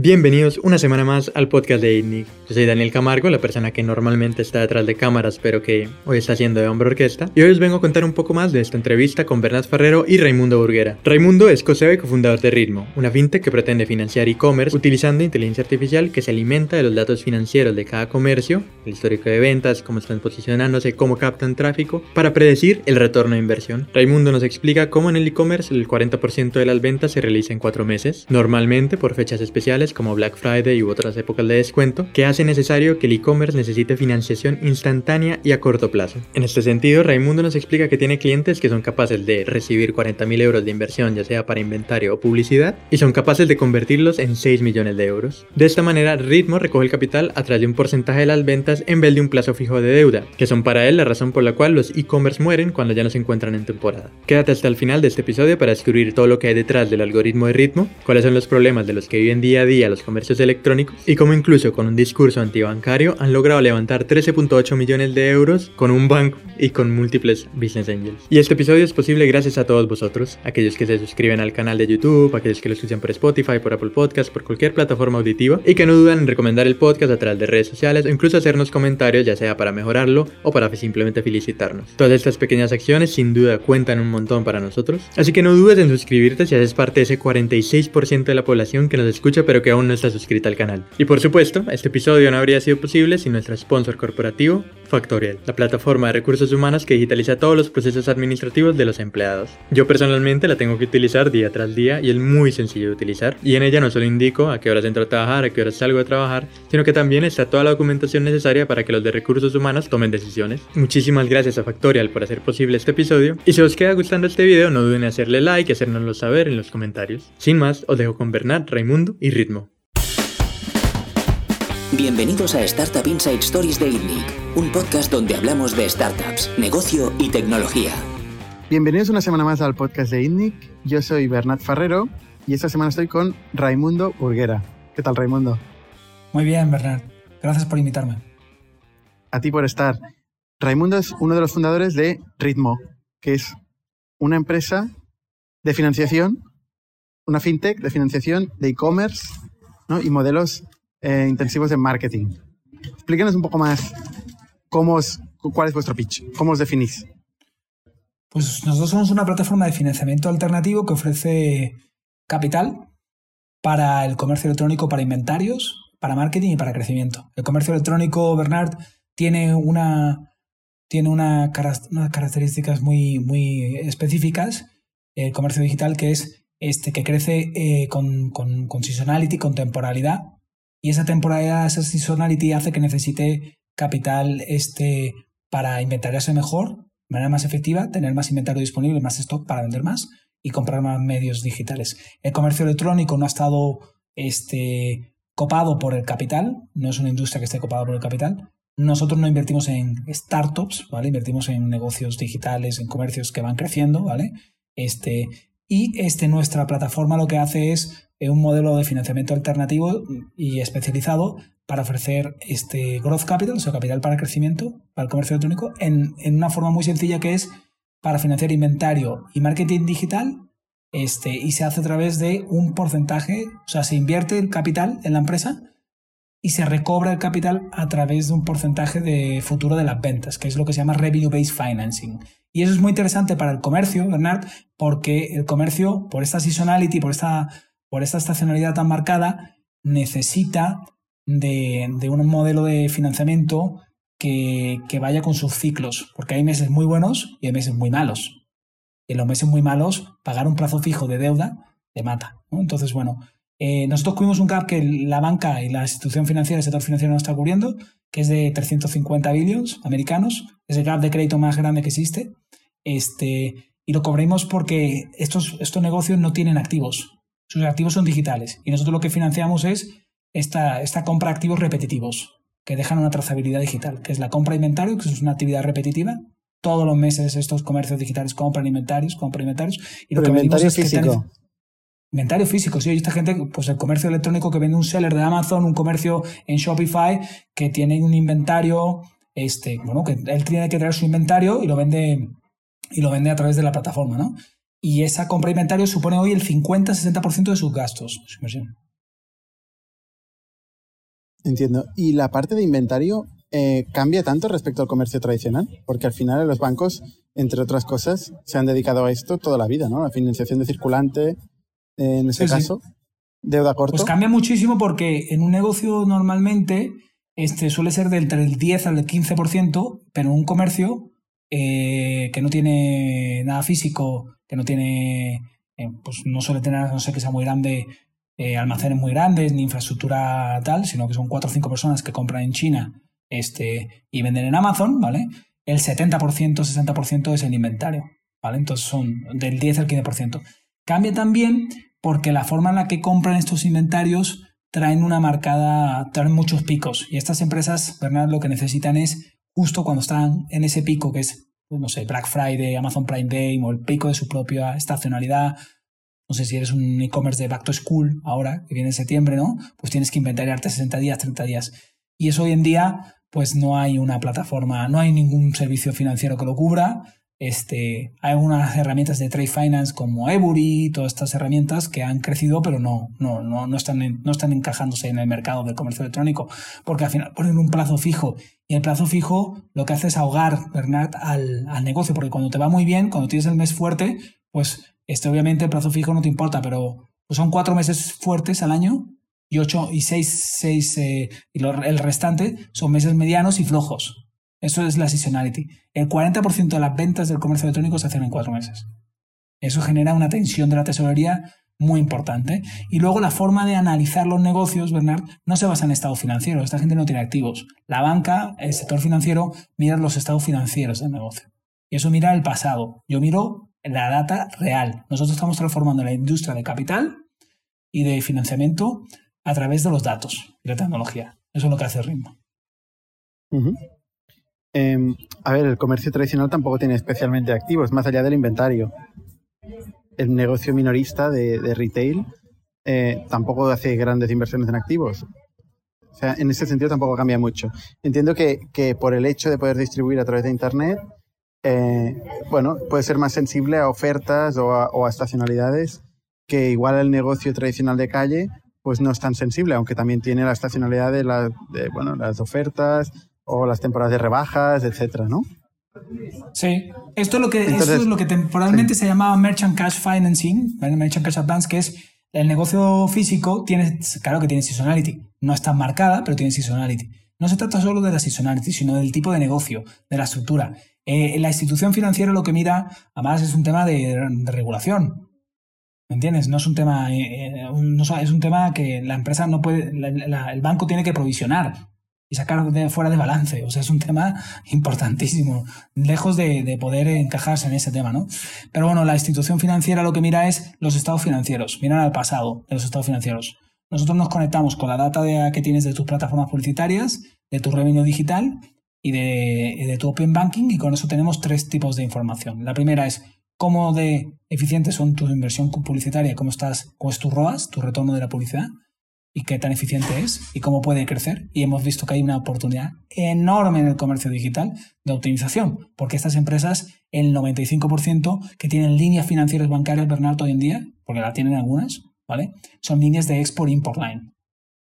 Bienvenidos una semana más al podcast de ITNIC. Yo soy Daniel Camargo, la persona que normalmente está detrás de cámaras, pero que hoy está haciendo de hombro orquesta. Y hoy os vengo a contar un poco más de esta entrevista con Bernat Ferrero y Raimundo Burguera. Raimundo es co-CEO y cofundador de Ritmo, una fintech que pretende financiar e-commerce utilizando inteligencia artificial que se alimenta de los datos financieros de cada comercio, el histórico de ventas, cómo están posicionándose, cómo captan tráfico, para predecir el retorno de inversión. Raimundo nos explica cómo en el e-commerce el 40% de las ventas se realiza en cuatro meses, normalmente por fechas especiales como Black Friday u otras épocas de descuento, que hace necesario que el e-commerce necesite financiación instantánea y a corto plazo. En este sentido, Raimundo nos explica que tiene clientes que son capaces de recibir 40.000 euros de inversión, ya sea para inventario o publicidad, y son capaces de convertirlos en 6 millones de euros. De esta manera, Ritmo recoge el capital a través de un porcentaje de las ventas en vez de un plazo fijo de deuda, que son para él la razón por la cual los e-commerce mueren cuando ya no se encuentran en temporada. Quédate hasta el final de este episodio para descubrir todo lo que hay detrás del algoritmo de Ritmo, cuáles son los problemas de los que viven día a día a los comercios electrónicos y cómo incluso con un discurso antibancario han logrado levantar 13.8 millones de euros con un banco y con múltiples business angels. Y este episodio es posible gracias a todos vosotros, aquellos que se suscriben al canal de YouTube, aquellos que lo escuchan por Spotify, por Apple Podcast, por cualquier plataforma auditiva y que no dudan en recomendar el podcast a través de redes sociales o incluso hacernos comentarios ya sea para mejorarlo o para simplemente felicitarnos. Todas estas pequeñas acciones sin duda cuentan un montón para nosotros, así que no dudes en suscribirte si haces parte de ese 46% de la población que nos escucha pero que aún no está suscrita al canal. Y por supuesto, este episodio no habría sido posible sin nuestro sponsor corporativo, Factorial, la plataforma de recursos humanos que digitaliza todos los procesos administrativos de los empleados. Yo personalmente la tengo que utilizar día tras día y es muy sencillo de utilizar. Y en ella no solo indico a qué horas entro a trabajar, a qué horas salgo a trabajar, sino que también está toda la documentación necesaria para que los de recursos humanos tomen decisiones. Muchísimas gracias a Factorial por hacer posible este episodio. Y si os queda gustando este video, no duden en hacerle like y hacérnoslo saber en los comentarios. Sin más, os dejo con Bernat, Raimundo y Ritmo. Bienvenidos a Startup Inside Stories de ITNIC, un podcast donde hablamos de startups, negocio y tecnología. Bienvenidos una semana más al podcast de ITNIC. Yo soy Bernat Ferrero y esta semana estoy con Raimundo Burguera. ¿Qué tal, Raimundo? Muy bien, Bernat. Gracias por invitarme. A ti por estar. Raimundo es uno de los fundadores de Ritmo, que es una empresa de financiación, una fintech de financiación de e-commerce ¿no? y modelos eh, intensivos de marketing. Explíquenos un poco más cómo es, cuál es vuestro pitch, cómo os definís. Pues nosotros somos una plataforma de financiamiento alternativo que ofrece capital para el comercio electrónico, para inventarios, para marketing y para crecimiento. El comercio electrónico, Bernard, tiene una, tiene una, unas características muy, muy específicas. El comercio digital que es este, que crece eh, con, con seasonality, con temporalidad, y esa temporalidad, esa seasonality hace que necesite capital este, para inventariarse mejor, de manera más efectiva, tener más inventario disponible, más stock para vender más y comprar más medios digitales. El comercio electrónico no ha estado este, copado por el capital, no es una industria que esté copada por el capital. Nosotros no invertimos en startups, ¿vale? Invertimos en negocios digitales, en comercios que van creciendo, ¿vale? Este, y este, nuestra plataforma lo que hace es un modelo de financiamiento alternativo y especializado para ofrecer este growth capital, o sea, capital para crecimiento, para el comercio electrónico, en, una forma muy sencilla que es para financiar inventario y marketing digital, este, y se hace a través de un porcentaje, o sea, se invierte el capital en la empresa y se recobra el capital a través de un porcentaje de futuro de las ventas, que es lo que se llama revenue-based financing. Y eso es muy interesante para el comercio, Bernard, porque el comercio, por esta seasonality, por esta por esta estacionalidad tan marcada, necesita de, un modelo de financiamiento que, vaya con sus ciclos, porque hay meses muy buenos y hay meses muy malos. en los meses muy malos, pagar un plazo fijo de deuda te mata. Entonces, bueno, eh, nosotros cubrimos un gap que la banca y la institución financiera, el sector financiero no está cubriendo, que es de 350 billones americanos. Es el gap de crédito más grande que existe. Este, y lo cubrimos porque estos, estos negocios no tienen activos. Sus activos son digitales y nosotros lo que financiamos es esta, esta compra de activos repetitivos que dejan una trazabilidad digital, que es la compra de inventario, que es una actividad repetitiva. Todos los meses estos comercios digitales compran inventarios, compran inventarios. Y lo que inventario físico. Inventario físico, sí. Hay esta gente, pues el comercio electrónico que vende un seller de Amazon, un comercio en Shopify, que tiene un inventario, este, bueno, que él tiene que traer su inventario y lo vende, y lo vende a través de la plataforma, ¿no? y esa compra de inventario supone hoy el 50-60% de sus gastos. Entiendo. ¿Y la parte de inventario eh, cambia tanto respecto al comercio tradicional? Porque al final los bancos, entre otras cosas, se han dedicado a esto toda la vida, ¿no? La financiación de circulante, en ese caso, deuda corta. Pues cambia muchísimo porque en un negocio normalmente este suele ser del, del 10 al 15%, pero en un comercio eh, que no tiene nada físico, que no tiene, pues no suele tener, no sé que sea muy grande, eh, almacenes muy grandes ni infraestructura tal, sino que son cuatro o cinco personas que compran en China este, y venden en Amazon, ¿vale? El 70%, 60% es el inventario, ¿vale? Entonces son del 10 al 15%. Cambia también porque la forma en la que compran estos inventarios traen una marcada, traen muchos picos. Y estas empresas, Bernard, lo que necesitan es justo cuando están en ese pico que es, no sé, Black Friday, Amazon Prime Day o el pico de su propia estacionalidad no sé si eres un e-commerce de back to school ahora, que viene en septiembre, ¿no? Pues tienes que inventariarte 60 días, 30 días. Y eso hoy en día, pues no hay una plataforma, no hay ningún servicio financiero que lo cubra. Este, hay algunas herramientas de trade finance como Ebury, todas estas herramientas que han crecido, pero no, no, no, no, están, no están encajándose en el mercado del comercio electrónico, porque al final ponen un plazo fijo. Y el plazo fijo lo que hace es ahogar, Bernard, al, al negocio, porque cuando te va muy bien, cuando tienes el mes fuerte, pues este, obviamente el plazo fijo no te importa, pero pues son cuatro meses fuertes al año y ocho y seis, seis eh, y el restante son meses medianos y flojos. Eso es la seasonality. El 40% de las ventas del comercio electrónico se hacen en cuatro meses. Eso genera una tensión de la tesorería muy importante. Y luego la forma de analizar los negocios, Bernard, no se basa en estados financieros. Esta gente no tiene activos. La banca, el sector financiero, mira los estados financieros del negocio. Y eso mira el pasado. Yo miro la data real. Nosotros estamos transformando la industria de capital y de financiamiento a través de los datos y la tecnología. Eso es lo que hace Ritmo. Em, a ver, el comercio tradicional tampoco tiene especialmente activos, más allá del inventario. El negocio minorista de, retail eh, tampoco hace grandes inversiones en activos. O sea, en ese sentido tampoco cambia mucho. Entiendo que, que por el hecho de poder distribuir a través de Internet, eh, bueno, puede ser más sensible a ofertas o a, estacionalidades que igual el negocio tradicional de calle pues no es tan sensible, aunque también tiene la estacionalidad de, bueno, las ofertas o las temporadas de rebajas, etcétera, ¿no? Sí, esto es lo que, es lo que temporalmente se llamaba Merchant Cash Financing, Merchant Cash Advance, que es el negocio físico, tiene, claro que tiene seasonality, no está marcada, pero tiene seasonality. No se trata solo de la seasonality, sino del tipo de negocio, de la estructura. Eh, la institución financiera lo que mira, además, es un tema de, regulación. ¿Me entiendes? No es un tema, eh, eh, es un tema que la empresa no puede, el banco tiene que provisionar y sacar de fuera de balance. O sea, es un tema importantísimo, lejos de, de, poder encajarse en ese tema, ¿no? Pero bueno, la institución financiera lo que mira es los estados financieros, miran al pasado de los estados financieros. Nosotros nos conectamos con la data que tienes de tus plataformas publicitarias, de tu revenue digital y de, tu Open Banking y con eso tenemos tres tipos de información. La primera es cómo de eficientes son tu inversión publicitaria, cómo estás, cómo es tu ROAS, tu retorno de la publicidad y qué tan eficiente es y cómo puede crecer. Y hemos visto que hay una oportunidad enorme en el comercio digital de optimización, porque estas empresas, el 95% que tienen líneas financieras bancarias, Bernardo, hoy en día, porque la tienen algunas, ¿vale? Son líneas de export-import line.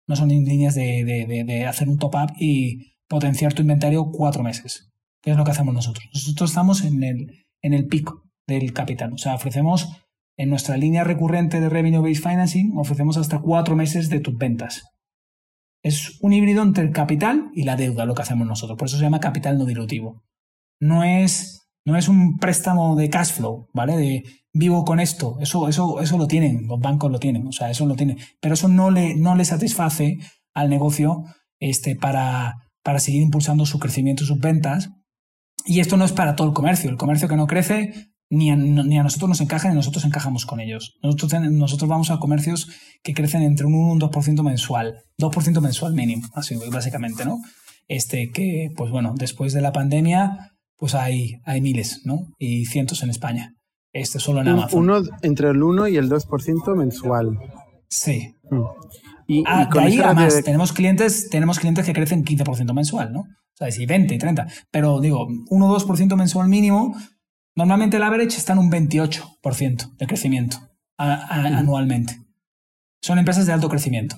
No son líneas de, de hacer un top-up y potenciar tu inventario cuatro meses, ¿Qué es lo que hacemos nosotros. Nosotros estamos en el, en el pico del capital, o sea, ofrecemos en nuestra línea recurrente de Revenue Based Financing, ofrecemos hasta cuatro meses de tus ventas. Es un híbrido entre el capital y la deuda lo que hacemos nosotros, por eso se llama capital no dilutivo. No es, no es un préstamo de cash flow, ¿vale? De vivo con esto, eso, eso, eso lo tienen, los bancos lo tienen, o sea, eso lo tienen, pero eso no le, no le satisface al negocio este, para, para seguir impulsando su crecimiento y sus ventas. Y esto no es para todo el comercio. El comercio que no crece ni a, ni a nosotros nos encaja ni nosotros encajamos con ellos. Nosotros, nosotros vamos a comercios que crecen entre un 1 y un 2% mensual. 2% mensual mínimo, así básicamente, ¿no? Este que, pues bueno, después de la pandemia, pues hay, hay miles, ¿no? Y cientos en España. Este solo en Amazon. Uno, entre el 1 y el 2% mensual. Sí. Mm. Y, ah, de ahí además tenemos clientes, tenemos clientes que crecen 15% mensual, ¿no? O sea, sí, 20 y 30. Pero digo, 1 o 2% mensual mínimo, normalmente el average está en un 28% de crecimiento anualmente. Son empresas de alto crecimiento.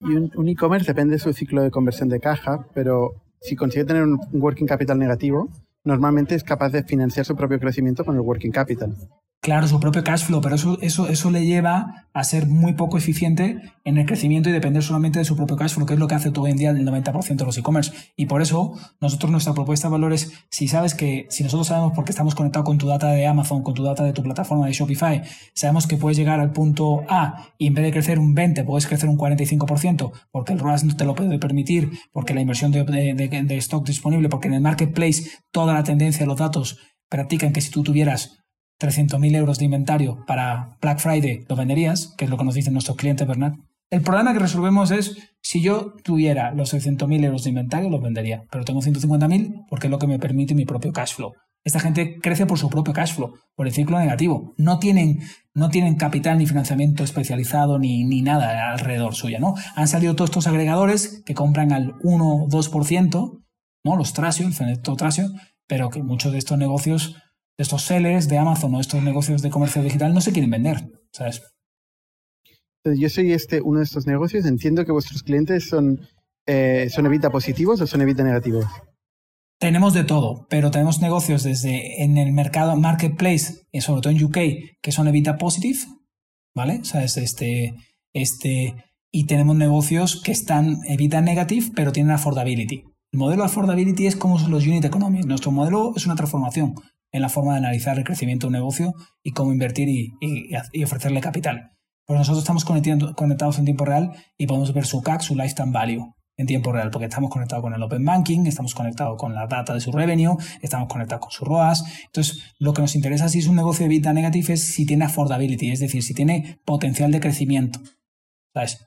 Y un e-commerce depende de su ciclo de conversión de caja, pero si consigue tener un working capital negativo, normalmente es capaz de financiar su propio crecimiento con el working capital. Claro, su propio cash flow, pero eso, eso, eso le lleva a ser muy poco eficiente en el crecimiento y depender solamente de su propio cash flow, que es lo que hace todo hoy en día el 90% de los e-commerce. Y por eso, nosotros nuestra propuesta de valor es, si sabes que, si nosotros sabemos porque estamos conectados con tu data de Amazon, con tu data de tu plataforma de Shopify, sabemos que puedes llegar al punto A y en vez de crecer un 20, puedes crecer un 45%, porque el ROAS no te lo puede permitir, porque la inversión de, de stock disponible, porque en el marketplace toda la tendencia de los datos practican que si tú tuvieras 300.000 euros de inventario para Black Friday, lo venderías, que es lo que nos dicen nuestros clientes, Bernard. El problema que resolvemos es, si yo tuviera los 600.000 euros de inventario, los vendería, pero tengo 150.000 porque es lo que me permite mi propio cash flow. Esta gente crece por su propio cash flow, por el ciclo negativo. No tienen, no tienen capital ni financiamiento especializado ni, ni nada alrededor suya, ¿no? Han salido todos estos agregadores que compran al 1 2%, ¿no? Los Trasio, el Fenecto Trasio, pero que muchos de estos negocios estos sellers de Amazon o estos negocios de comercio digital no se quieren vender, ¿sabes? Yo soy este, uno de estos negocios. Entiendo que vuestros clientes son, eh, son evita positivos o son evita negativos. Tenemos de todo, pero tenemos negocios desde en el mercado marketplace, y sobre todo en UK, que son evita positive, ¿vale? ¿Sabes? Este, este, y tenemos negocios que están evita negative, pero tienen affordability. El modelo affordability es como son los unit economics. Nuestro modelo es una transformación en la forma de analizar el crecimiento de un negocio y cómo invertir y, ofrecerle capital. Pues nosotros estamos conectados en tiempo real y podemos ver su CAC, su lifetime value en tiempo real, porque estamos conectados con el Open Banking, estamos conectados con la data de su revenue, estamos conectados con su ROAS. Entonces, lo que nos interesa si es un negocio de vida negative es si tiene affordability, es decir, si tiene potencial de crecimiento.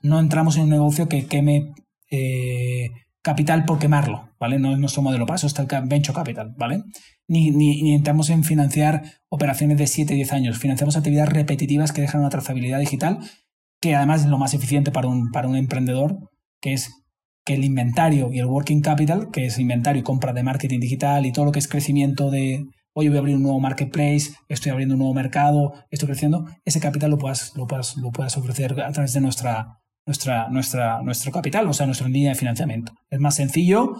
No entramos en un negocio que queme eh, capital por quemarlo, ¿vale? No es nuestro modelo, para eso está el venture capital, ¿vale? Ni, ni, entramos en financiar operaciones de 7, 10 años, financiamos actividades repetitivas que dejan una trazabilidad digital, que además es lo más eficiente para un, para un emprendedor, que es que el inventario y el working capital, que es inventario y compra de marketing digital y todo lo que es crecimiento de, hoy voy a abrir un nuevo marketplace, estoy abriendo un nuevo mercado, estoy creciendo, ese capital lo puedas, lo puedas, lo puedas ofrecer a través de nuestra, nuestra, nuestra, nuestro capital, o sea, nuestra línea de financiamiento. Es más sencillo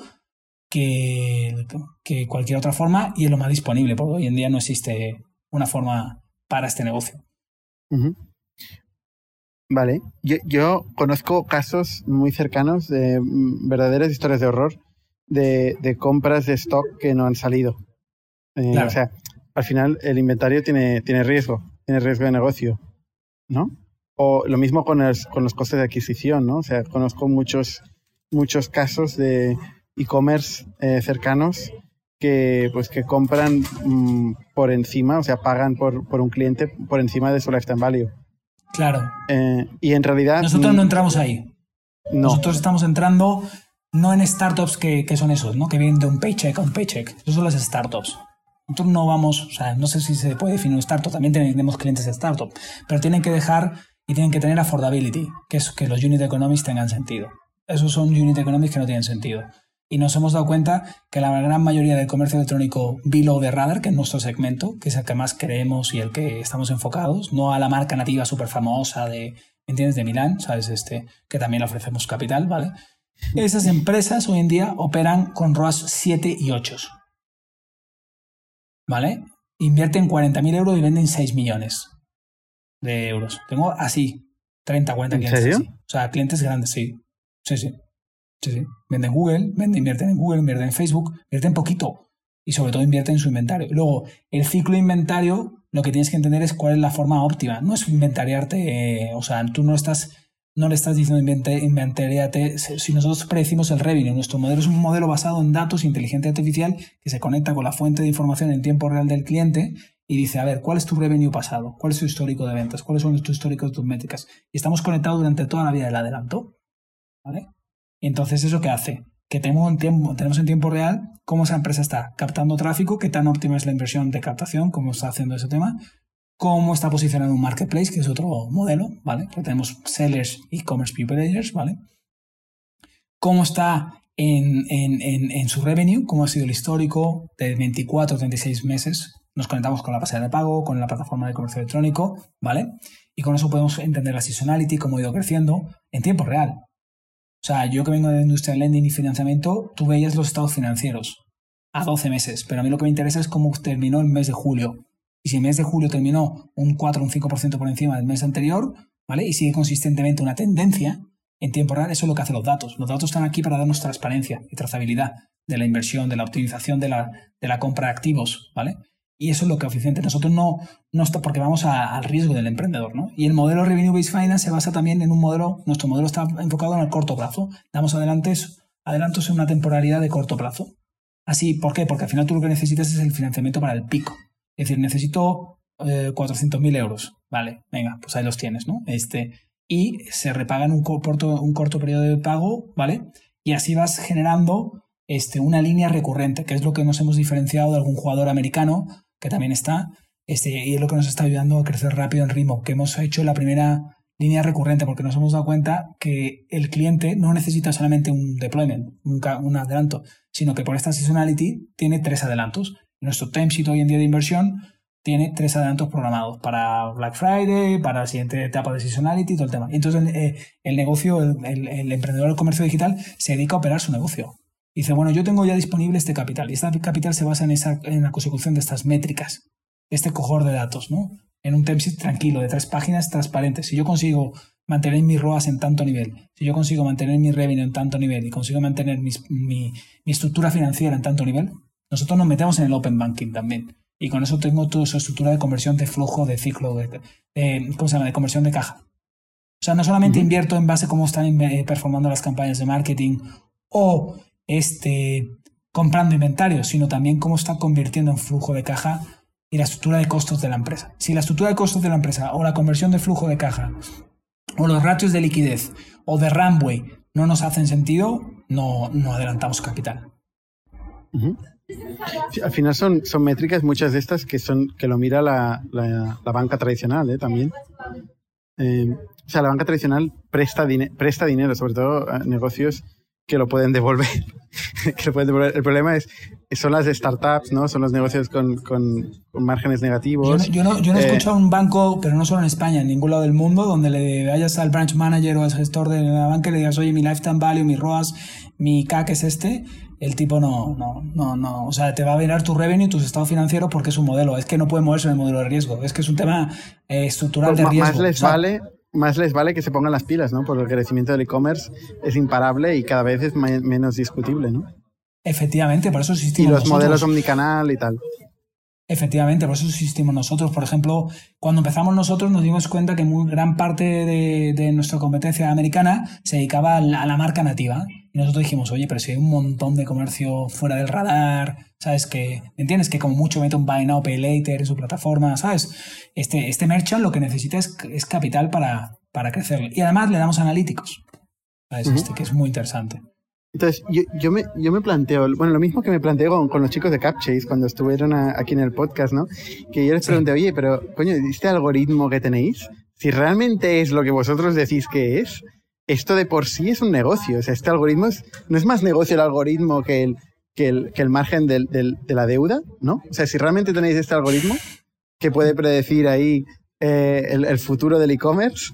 que, que cualquier otra forma y es lo más disponible, porque hoy en día no existe una forma para este negocio. Vale, yo, yo, conozco casos muy cercanos de mm, verdaderas historias de horror de, de compras de stock que no han salido. Eh, o sea, al final el inventario tiene, tiene riesgo, tiene riesgo de negocio, ¿no? O lo mismo con, con los costes de adquisición, ¿no? O sea, conozco muchos, muchos casos de e-commerce eh, cercanos que, pues, que compran mm, por encima, o sea, pagan por, por, un cliente por encima de su lifetime value. Claro. Eh, y en realidad... Nosotros no entramos ahí. Nosotros estamos entrando no en startups que, que, son esos, ¿no? Que vienen de un paycheck a un paycheck. Esos son las startups. Nosotros no vamos, o sea, no sé si se puede definir un startup, también tenemos clientes de startup, pero tienen que dejar y tienen que tener affordability, que es que los unit economics tengan sentido. Esos son unit economics que no tienen sentido. Y nos hemos dado cuenta que la gran mayoría del comercio electrónico below the radar, que es nuestro segmento, que es el que más creemos y el que estamos enfocados, no a la marca nativa súper famosa de, ¿entiendes? De Milán, ¿sabes? Este, que también le ofrecemos capital, ¿vale? Esas empresas hoy en día operan con ROAS 7 y 8. ¿Vale? Invierten 40.000 euros y venden 6 millones de euros. Tengo así, 30, 40 clientes. O sea, clientes grandes, sí. Sí, sí. Sí. Venden Google, venden, invierten en Google, invierten en Facebook, invierten poquito. Y sobre todo invierten en su inventario. Luego, el ciclo de inventario, lo que tienes que entender es cuál es la forma óptima. No es inventariarte, eh, o sea, tú no estás no le estás diciendo inventariate. Si nosotros predecimos el revenue, nuestro modelo es un modelo basado en datos, inteligencia artificial, que se conecta con la fuente de información en tiempo real del cliente y dice, a ver, ¿cuál es tu revenue pasado? ¿Cuál es tu histórico de ventas? ¿Cuáles son tus históricos de tus métricas? Y estamos conectados durante toda la vida del adelanto. ¿Vale? Entonces, ¿eso qué hace? Que tenemos en, tiempo, real cómo esa empresa está captando tráfico, qué tan óptima es la inversión de captación, cómo está haciendo ese tema, cómo está posicionando un marketplace, que es otro modelo, ¿vale? Que tenemos sellers, e-commerce people ¿vale? Cómo está en, en, su revenue, cómo ha sido el histórico de 24 o 36 meses nos conectamos con la pasarela de pago, con la plataforma de comercio electrónico, ¿vale? Y con eso podemos entender la seasonality, cómo ha ido creciendo en tiempo real. O sea, yo que vengo de industria lending y financiamiento, tú veías los estados financieros a 12 meses, pero a mí lo que me interesa es cómo terminó el mes de julio. Y si el mes de julio terminó un 4 o un 5% por encima del mes anterior, ¿vale? Y sigue consistentemente una tendencia en tiempo real, eso es lo que hacen los datos. Los datos están aquí para darnos transparencia y trazabilidad de la inversión, de la optimización de la, de la compra de activos, ¿vale? Y eso es lo que eficiente. Nosotros no, no está porque vamos al riesgo del emprendedor, ¿no? Y el modelo Revenue Based Finance se basa también en un modelo, nuestro modelo está enfocado en el corto plazo. Damos adelantos, adelantos en una temporalidad de corto plazo. Así, ¿por qué? Porque al final tú lo que necesitas es el financiamiento para el pico. Es decir, necesito eh, 400.000 euros. Vale, venga, pues ahí los tienes, ¿no? Este, y se repaga en un corto, un corto periodo de pago, ¿vale? Y así vas generando este, una línea recurrente, que es lo que nos hemos diferenciado de algún jugador americano que también está, este, y es lo que nos está ayudando a crecer rápido en ritmo, que hemos hecho la primera línea recurrente, porque nos hemos dado cuenta que el cliente no necesita solamente un deployment, un, adelanto, sino que por esta seasonality tiene tres adelantos. Nuestro timesheet hoy en día de inversión tiene tres adelantos programados para Black Friday, para la siguiente etapa de seasonality y todo el tema. entonces el, eh, el negocio, el, emprendedor del comercio digital se dedica a operar su negocio. Dice, bueno, yo tengo ya disponible este capital y este capital se basa en, esa, en la consecución de estas métricas, este cojor de datos, ¿no? En un template tranquilo, de tres páginas transparentes. Si yo consigo mantener mis ROAS en tanto nivel, si yo consigo mantener mi revenue en tanto nivel y consigo mantener mi, mi, estructura financiera en tanto nivel, nosotros nos metemos en el open banking también. Y con eso tengo toda esa estructura de conversión de flujo, de ciclo, de, ¿cómo se llama? De conversión de caja. O sea, no solamente invierto en base a cómo están eh, performando las campañas de marketing o este, comprando inventario, sino también cómo está convirtiendo en flujo de caja y la estructura de costos de la empresa. Si la estructura de costos de la empresa o la conversión de flujo de caja o los ratios de liquidez o de runway no nos hacen sentido, no, no adelantamos capital. al final son, son métricas muchas de estas que son que lo mira la, la, banca tradicional ¿eh? también. Eh, o sea, la banca tradicional presta, presta dinero, sobre todo a negocios que lo pueden devolver. que lo pueden devolver. El problema es son las startups, ¿no? Son los negocios con, con, márgenes negativos. Yo no, yo no, he eh, escuchado un banco, pero no solo en España, en ningún lado del mundo, donde le vayas al branch manager o al gestor de la banca y le digas, oye, mi lifetime value, mi ROAS, mi CAC es este. El tipo no, no, no, no. O sea, te va a mirar tu revenue, tu estado financiero porque es un modelo. Es que no puede moverse en el modelo de riesgo. Es que es un tema eh, estructural pues de riesgo. Más les vale más les vale que se pongan las pilas, ¿no? Porque el crecimiento del e-commerce es imparable y cada vez es menos discutible, ¿no? Efectivamente, por eso existimos. Y los modelos omnicanal y tal. Efectivamente, por eso existimos nosotros. Por ejemplo, cuando empezamos nosotros nos dimos cuenta que muy gran parte de, nuestra competencia americana se dedicaba a la, marca nativa. Y nosotros dijimos, oye, pero si hay un montón de comercio fuera del radar, ¿sabes? Que, ¿entiendes? Que como mucho mete un buy now, pay later en su plataforma, ¿sabes? Este, este merchant lo que necesita es, capital para, para crecer. Y además le damos analíticos, ¿sabes? este, que es muy interesante. Entonces, yo, yo, me, yo me planteo, bueno, lo mismo que me planteo con, los chicos de Capchase cuando estuvieron aquí en el podcast, ¿no? Que yo les pregunté, oye, pero, coño, ¿este algoritmo que tenéis? Si realmente es lo que vosotros decís que es, esto de por sí es un negocio. O sea, este algoritmo es, no es más negocio el algoritmo que el, que el, que el margen del, del, de la deuda, ¿no? O sea, si realmente tenéis este algoritmo que puede predecir ahí eh, el, el futuro del e-commerce,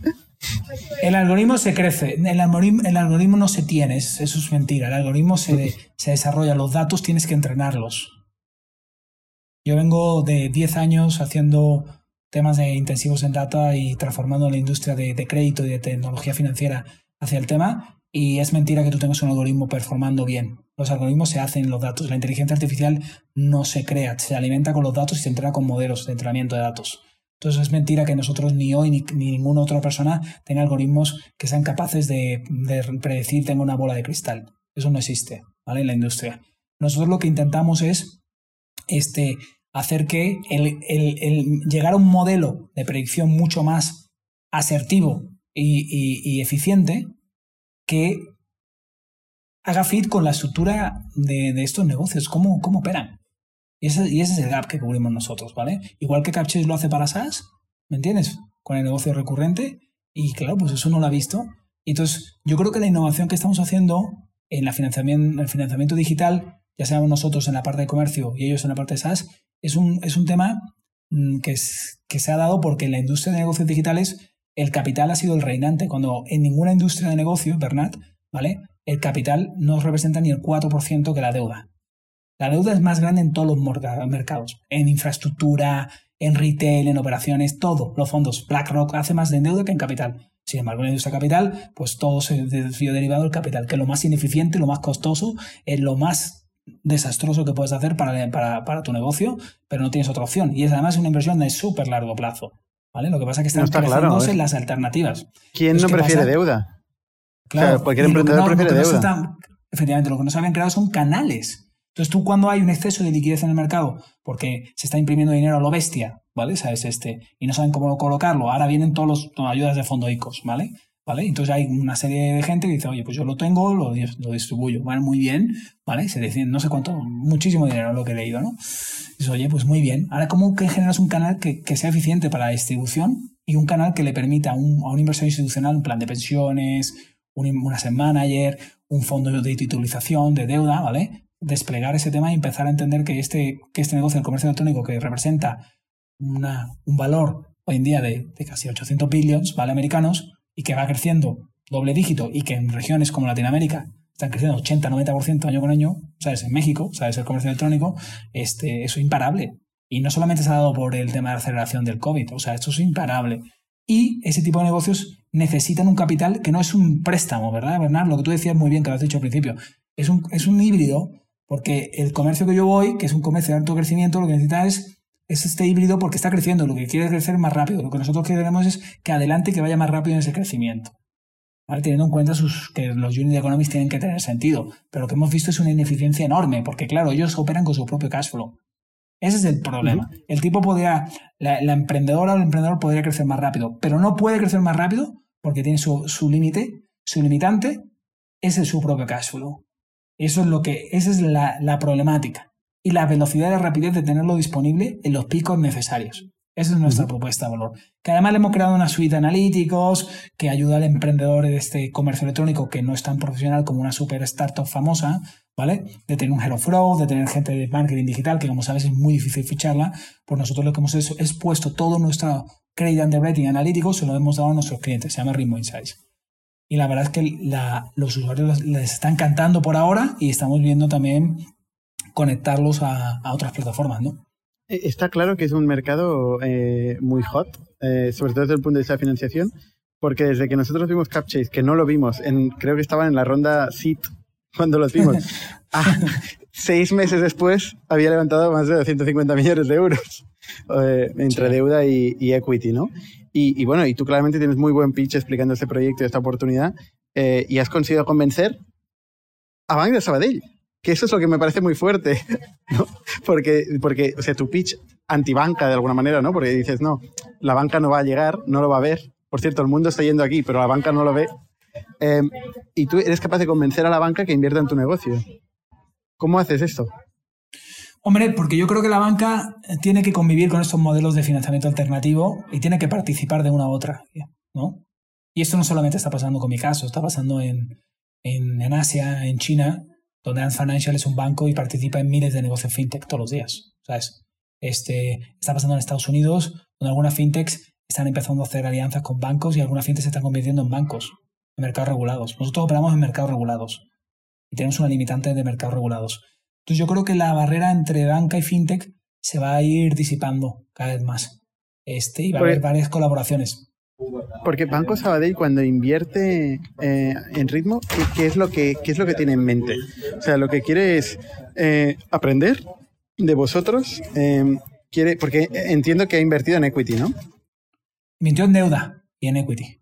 el algoritmo se crece, el algoritmo, el algoritmo no se tiene, eso es mentira. El algoritmo se, se, desarrolla, los datos tienes que entrenarlos. Yo vengo de 10 años haciendo temas de intensivos en data y transformando la industria de, de, crédito y de tecnología financiera hacia el tema. Y es mentira que tú tengas un algoritmo performando bien. Los algoritmos se hacen en los datos. La inteligencia artificial no se crea, se alimenta con los datos y se entrena con modelos de entrenamiento de datos. Entonces es mentira que nosotros ni hoy ni, ninguna otra persona tenga algoritmos que sean capaces de, predecir tenga una bola de cristal. Eso no existe, ¿vale? En la industria. Nosotros lo que intentamos es este, hacer que el, llegar a un modelo de predicción mucho más asertivo y, eficiente que haga fit con la estructura de, estos negocios, cómo, cómo operan. Y ese, y ese es el gap que cubrimos nosotros, ¿vale? Igual que Capchase lo hace para SaaS, ¿me entiendes? Con el negocio recurrente. Y claro, pues eso no lo ha visto. Y entonces, yo creo que la innovación que estamos haciendo en la financiamiento, el financiamiento digital, ya seamos nosotros en la parte de comercio y ellos en la parte de SaaS, es un, es un tema mm, que, es, que se ha dado porque en la industria de negocios digitales el capital ha sido el reinante, cuando en ninguna industria de negocio, Bernat, ¿vale? El capital no representa ni el 4% que la deuda. La deuda es más grande en todos los mercados, en infraestructura, en retail, en operaciones, todo. Los fondos BlackRock hace más de deuda que en capital. Sin embargo, en la industria capital, pues todo se desvió derivado del capital, que es lo más ineficiente, lo más costoso, es lo más desastroso que puedes hacer para, para, tu negocio, pero no tienes otra opción. Y es además una inversión de súper largo plazo. ¿vale? Lo que pasa es que están no en las alternativas. ¿Quién no prefiere deuda? Claro, cualquier emprendedor prefiere deuda. efectivamente, lo que no se habían creado son canales. Entonces tú cuando hay un exceso de liquidez en el mercado, porque se está imprimiendo dinero a lo bestia, ¿vale? ¿Sabes? Este, y no saben cómo colocarlo, ahora vienen todas las ayudas de fondo ICOs, ¿vale? ¿Vale? Entonces hay una serie de gente que dice, oye, pues yo lo tengo, lo, distribuyo, ¿vale? Muy bien, ¿vale? Se decide, no sé cuánto, muchísimo dinero lo que he leído, ¿no? Dices, oye, pues muy bien. Ahora, ¿cómo que generas un canal que, que sea eficiente para la distribución y un canal que le permita a un, a un inversor institucional un plan de pensiones, un, un asset manager, un fondo de titulización, de deuda, ¿vale? Desplegar ese tema y empezar a entender que este, que este negocio del comercio electrónico que representa una, un valor hoy en día de, casi 800 billions ¿vale? americanos y que va creciendo doble dígito y que en regiones como Latinoamérica están creciendo 80-90% año con año, ¿sabes? En México, ¿sabes? El comercio electrónico, este, eso es imparable. Y no solamente se ha dado por el tema de la aceleración del COVID, o sea, esto es imparable. Y ese tipo de negocios necesitan un capital que no es un préstamo, ¿verdad, Bernard? Lo que tú decías muy bien, que lo has dicho al principio. Es un, es un híbrido porque el comercio que yo voy, que es un comercio de alto crecimiento, lo que necesita es, es este híbrido porque está creciendo, lo que quiere es crecer más rápido. Lo que nosotros queremos es que adelante, que vaya más rápido en ese crecimiento. Teniendo en cuenta sus, que los unit economics tienen que tener sentido. Pero lo que hemos visto es una ineficiencia enorme, porque claro, ellos operan con su propio cash flow. Ese es el problema. El tipo podría, la, emprendedora o el emprendedor podría crecer más rápido, pero no puede crecer más rápido porque tiene su, su límite, su limitante, ese es su propio cash flow. Eso es lo que, esa es la, problemática. Y la velocidad y la rapidez de tenerlo disponible en los picos necesarios. Esa es nuestra propuesta de valor. Que además le hemos creado una suite de analíticos que ayuda al emprendedor de este comercio electrónico que no es tan profesional como una super startup famosa, ¿vale? De tener un Hero Flow, de tener gente de marketing digital, que como sabes es muy difícil ficharla. Pues nosotros lo que hemos hecho es puesto todo nuestro credit underwriting analítico, se lo hemos dado a nuestros clientes, se llama Ritmo Insights y la verdad es que los usuarios les están encantando por ahora y estamos viendo también conectarlos a, otras plataformas, ¿no? Eh, está claro que es un mercado eh, muy hot, eh, sobre todo desde el punto de vista de financiación, porque desde que nosotros vimos CapChase, que no lo vimos, en, creo que estaban en la ronda SIT cuando los vimos, ah, seis meses después había levantado más de 250 millones de euros entre deuda y, y, equity, ¿no? Y, bueno, y tú claramente tienes muy buen pitch explicando este proyecto y esta oportunidad eh, y has conseguido convencer a Bank de Sabadell, que eso es lo que me parece muy fuerte, ¿no? Porque, porque, o sea, tu pitch antibanca de alguna manera, ¿no? Porque dices, no, la banca no va a llegar, no lo va a ver. Por cierto, el mundo está yendo aquí, pero la banca no lo ve. Em, y tú eres capaz de convencer a la banca que invierta en tu negocio. ¿Cómo haces esto? Hombre, porque yo creo que la banca tiene que convivir con estos modelos de financiamiento alternativo y tiene que participar de una u otra, ¿no? Y esto no solamente está pasando con mi caso, está pasando en, en, Asia, en China, donde Ant Financial es un banco y participa en miles de negocios fintech todos los días, ¿sabes? Este, está pasando en Estados Unidos, donde algunas fintechs están empezando a hacer alianzas con bancos y algunas fintechs se están convirtiendo en bancos, en mercados regulados. Nosotros operamos en mercados regulados y tenemos una limitante de mercados regulados. Entonces yo creo que la barrera entre banca y fintech se va a ir disipando cada vez más. Este, y va a haber varias colaboraciones. Porque Banco Sabadell cuando invierte eh, en ritmo, ¿qué, es lo que, es lo que tiene en mente? O sea, lo que quiere es eh, aprender de vosotros. Em, quiere, porque entiendo que ha invertido en equity, ¿no? Invirtió en deuda y en equity.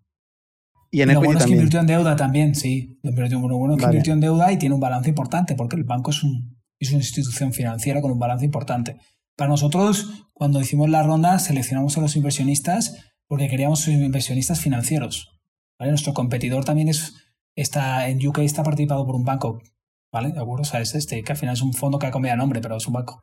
Y en lo bueno es que invirtió en deuda también, sí. Lo bueno, que invirtió en deuda y tiene un balance importante porque el banco es un, es una institución financiera con un balance importante. Para nosotros, cuando hicimos la ronda, seleccionamos a los inversionistas porque queríamos inversionistas financieros. Nuestro competidor también es, está en UK, está participado por un banco. ¿Vale? ¿De acuerdo? O sea, es este, que al final es un fondo que ha cambiado nombre, pero es un banco.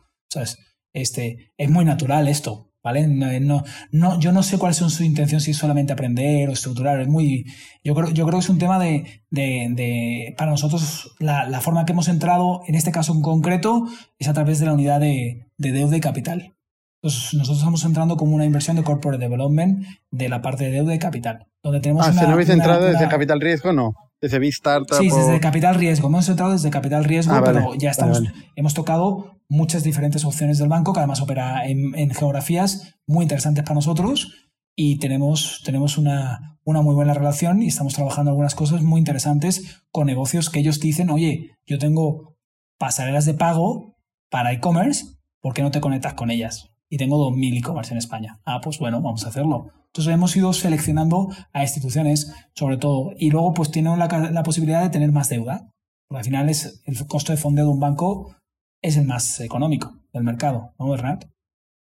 Este, es muy natural esto. ¿Vale? No, no, yo no sé cuál es su intención, si es solamente aprender o estructurar. Es muy, yo, creo, yo creo que es un tema de, de, para nosotros, la, la, forma que hemos entrado, en este caso en concreto, es a través de la unidad de, de deuda y capital. Entonces, nosotros estamos entrando como una inversión de corporate development de la parte de deuda y capital. Donde tenemos ah, una, si no habéis una- entrado una- desde capital riesgo, no. Desde Big Startup. Sí, o- desde capital riesgo. Hemos entrado desde capital riesgo, Ah, vale, pero ya estamos, vale, hemos tocado muchas diferentes opciones del banco, que además opera en, en geografías muy interesantes para nosotros y tenemos, tenemos una, una muy buena relación y estamos trabajando algunas cosas muy interesantes con negocios que ellos dicen, oye, yo tengo pasarelas de pago para e-commerce, ¿por qué no te conectas con ellas? Y tengo 2.000 e-commerce en España. Ah, pues bueno, vamos a hacerlo. Entonces hemos ido seleccionando a instituciones, sobre todo, y luego pues tienen la, posibilidad de tener más deuda. Porque al final es el costo de fondeo de un banco es el más económico del mercado, ¿no, Bernat?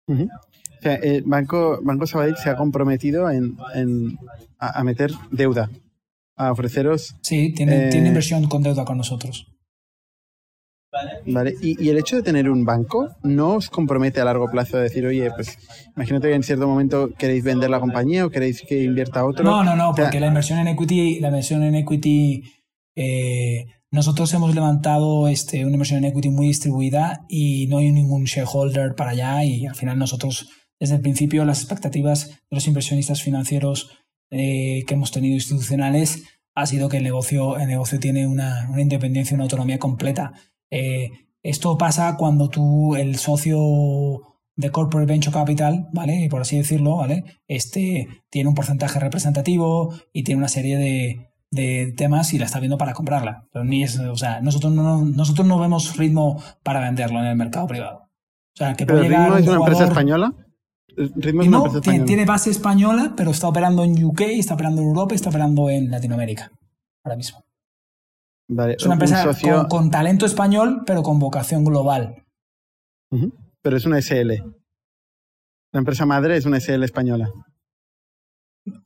Ujú. O sea, el Banco, Banco Sabadell se ha comprometido en, en- a, a meter deuda, a ofreceros. Sí, tiene, Eh, tiene inversión con deuda con nosotros. ¿Vale? Y, y el hecho de tener un banco no os compromete a largo plazo a decir, oye, pues imagínate que en cierto momento queréis vender la compañía o queréis que invierta otro. No, no, no, O sea, porque la inversión en equity, la inversión en equity, eh, nosotros hemos levantado este, una inversión en equity muy distribuida y no hay ningún shareholder para allá y al final nosotros desde el principio las expectativas de los inversionistas financieros eh, que hemos tenido institucionales ha sido que el negocio, el negocio tiene una, una independencia, una autonomía completa. Eh, esto pasa cuando tú, el socio de Corporate Venture Capital, ¿vale? Por así decirlo, ¿vale? Este tiene un porcentaje representativo y tiene una serie de, de temas y la está viendo para comprarla. Pero ni es, o sea, nosotros no, nosotros no vemos ritmo para venderlo en el mercado privado. O sea, que ¿Pero puede llegar Ritmo es un una empresa española? Ritmo es una no, empresa tiene, española. tiene base española, pero está operando en UK, está operando en Europa y está operando en Latinoamérica ahora mismo. Vale, Es una un empresa socio- con, con talento español, pero con vocación global. Pero es una SL. La empresa madre es una SL española.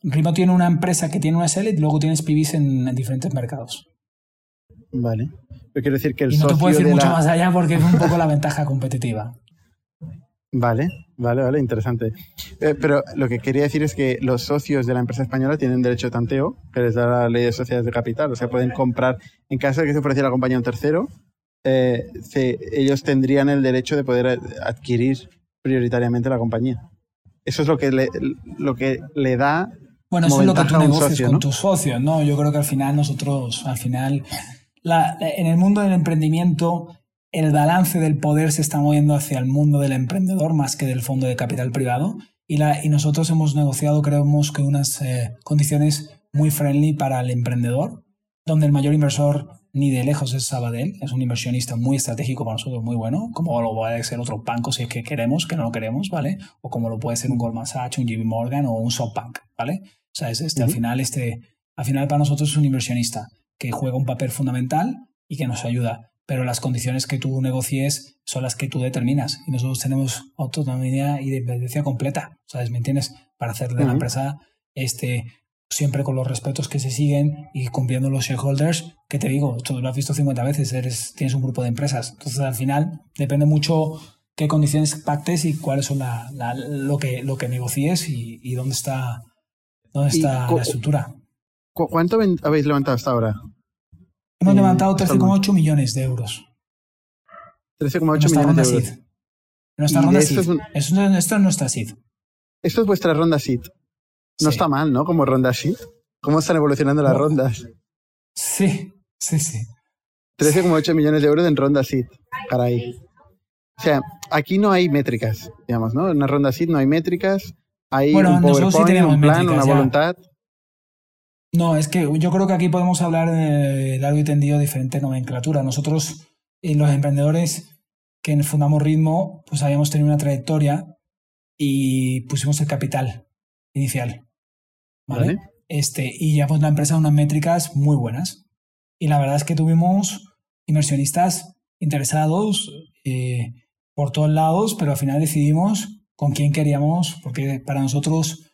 Rimo tiene una empresa que tiene una SL y luego tienes PBs en, en diferentes mercados. Vale. Pero quiero decir que el y no te socio puedo decir de mucho la... más allá porque es un poco la ventaja competitiva. Vale, vale, vale, interesante. Eh, pero lo que quería decir es que los socios de la empresa española tienen derecho de tanteo, que les da la ley de sociedades de capital. O sea, pueden comprar, en caso de que se ofreciera la compañía a un tercero, eh, se- ellos tendrían el derecho de poder adquirir prioritariamente la compañía. Eso es lo que le, lo que le da Bueno, eso es lo que tú negocias socio, con ¿no? tus socios, ¿no? Yo creo que al final nosotros, al final, la- en el mundo del emprendimiento, el balance del poder se está moviendo hacia el mundo del emprendedor más que del fondo de capital privado. Y, la, y nosotros hemos negociado, creemos que unas eh, condiciones muy friendly para el emprendedor, donde el mayor inversor ni de lejos es Sabadell, es un inversionista muy estratégico para nosotros, muy bueno, como lo puede ser otro banco si es que queremos, que no lo queremos, ¿vale? O como lo puede ser un Goldman Sachs, un JP Morgan o un SoftBank, ¿vale? O sea, es este, al final, este, al final para nosotros es un inversionista que juega un papel fundamental y que nos ayuda. Pero las condiciones que tú negocies son las que tú determinas. Y nosotros tenemos autonomía y dependencia completa. ¿Sabes? ¿Me entiendes? Para hacer de la empresa este, siempre con los respetos que se siguen y cumpliendo los shareholders, que te digo, tú lo has visto 50 veces, eres, tienes un grupo de empresas. Entonces, al final, depende mucho qué condiciones pactes y cuáles son la, la- lo, que, lo que negocies y, y dónde está, dónde está la estructura. ¿Cu- ¿Cuánto habéis levantado hasta ahora? Hemos Eh, levantado hasta el 13,8 millones de euros. 13,8 en nuestra millones de euros. SID. Nuestra Y ronda esto SID. es un- Esto, esto es nuestra SID. Esto es vuestra ronda SIT. No Sí. está mal, ¿no? Como ronda SIT. ¿Cómo están evolucionando las rondas? Sí, sí, sí. 13,8 millones de euros en ronda SIT. Caray. O sea, aquí no hay métricas, digamos, ¿no? En una ronda SIT no hay métricas. Hay Bueno, un nosotros sí PowerPoint, tenemos un plan, métricas, una ya. voluntad. No, es que yo creo que aquí podemos hablar de largo y tendido de diferente nomenclatura. Nosotros, eh, los emprendedores que fundamos Ritmo, pues habíamos tenido una trayectoria y pusimos el capital inicial. ¿Vale? Vale. Este, y llevamos la empresa unas métricas muy buenas. Y la verdad es que tuvimos inversionistas interesados eh, por todos lados, pero al final decidimos con quién queríamos, porque para nosotros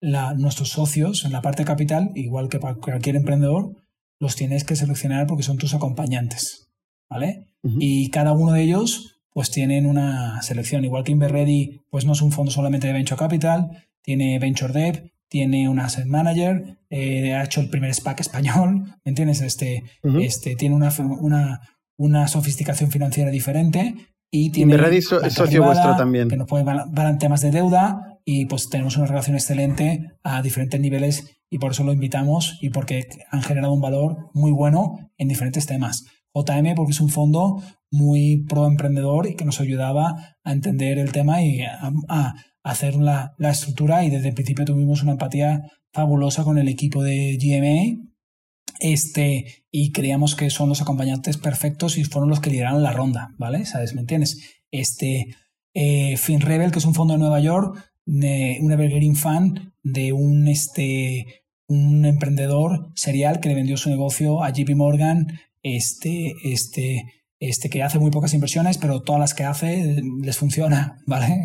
la- nuestros socios en la parte capital, igual que para cualquier emprendedor, los tienes que seleccionar porque son tus acompañantes, ¿vale? Y cada uno de ellos pues tienen una selección, igual que Inverready pues no es un fondo solamente de Venture Capital, tiene Venture Dev, tiene un Asset Manager, eh, ha hecho el primer SPAC español, ¿me entiendes? Este, este, tiene una, una, una sofisticación financiera diferente y tiene es socio vuestro también. Que nos puede en temas de deuda y pues tenemos una relación excelente a diferentes niveles y por eso lo invitamos y porque han generado un valor muy bueno en diferentes temas. JM porque es un fondo muy pro emprendedor y que nos ayudaba a entender el tema y a, hacer la, la, estructura y desde el principio tuvimos una empatía fabulosa con el equipo de GMA este, y creíamos que son los acompañantes perfectos y fueron los que lideraron la ronda, ¿vale? ¿Sabes? ¿Me entiendes? Este, eh, FinRebel, que es un fondo de Nueva York, de un evergreen fan de un, este, un emprendedor serial que le vendió su negocio a JP Morgan, este, este, este, que hace muy pocas inversiones, pero todas las que hace les funciona, ¿vale?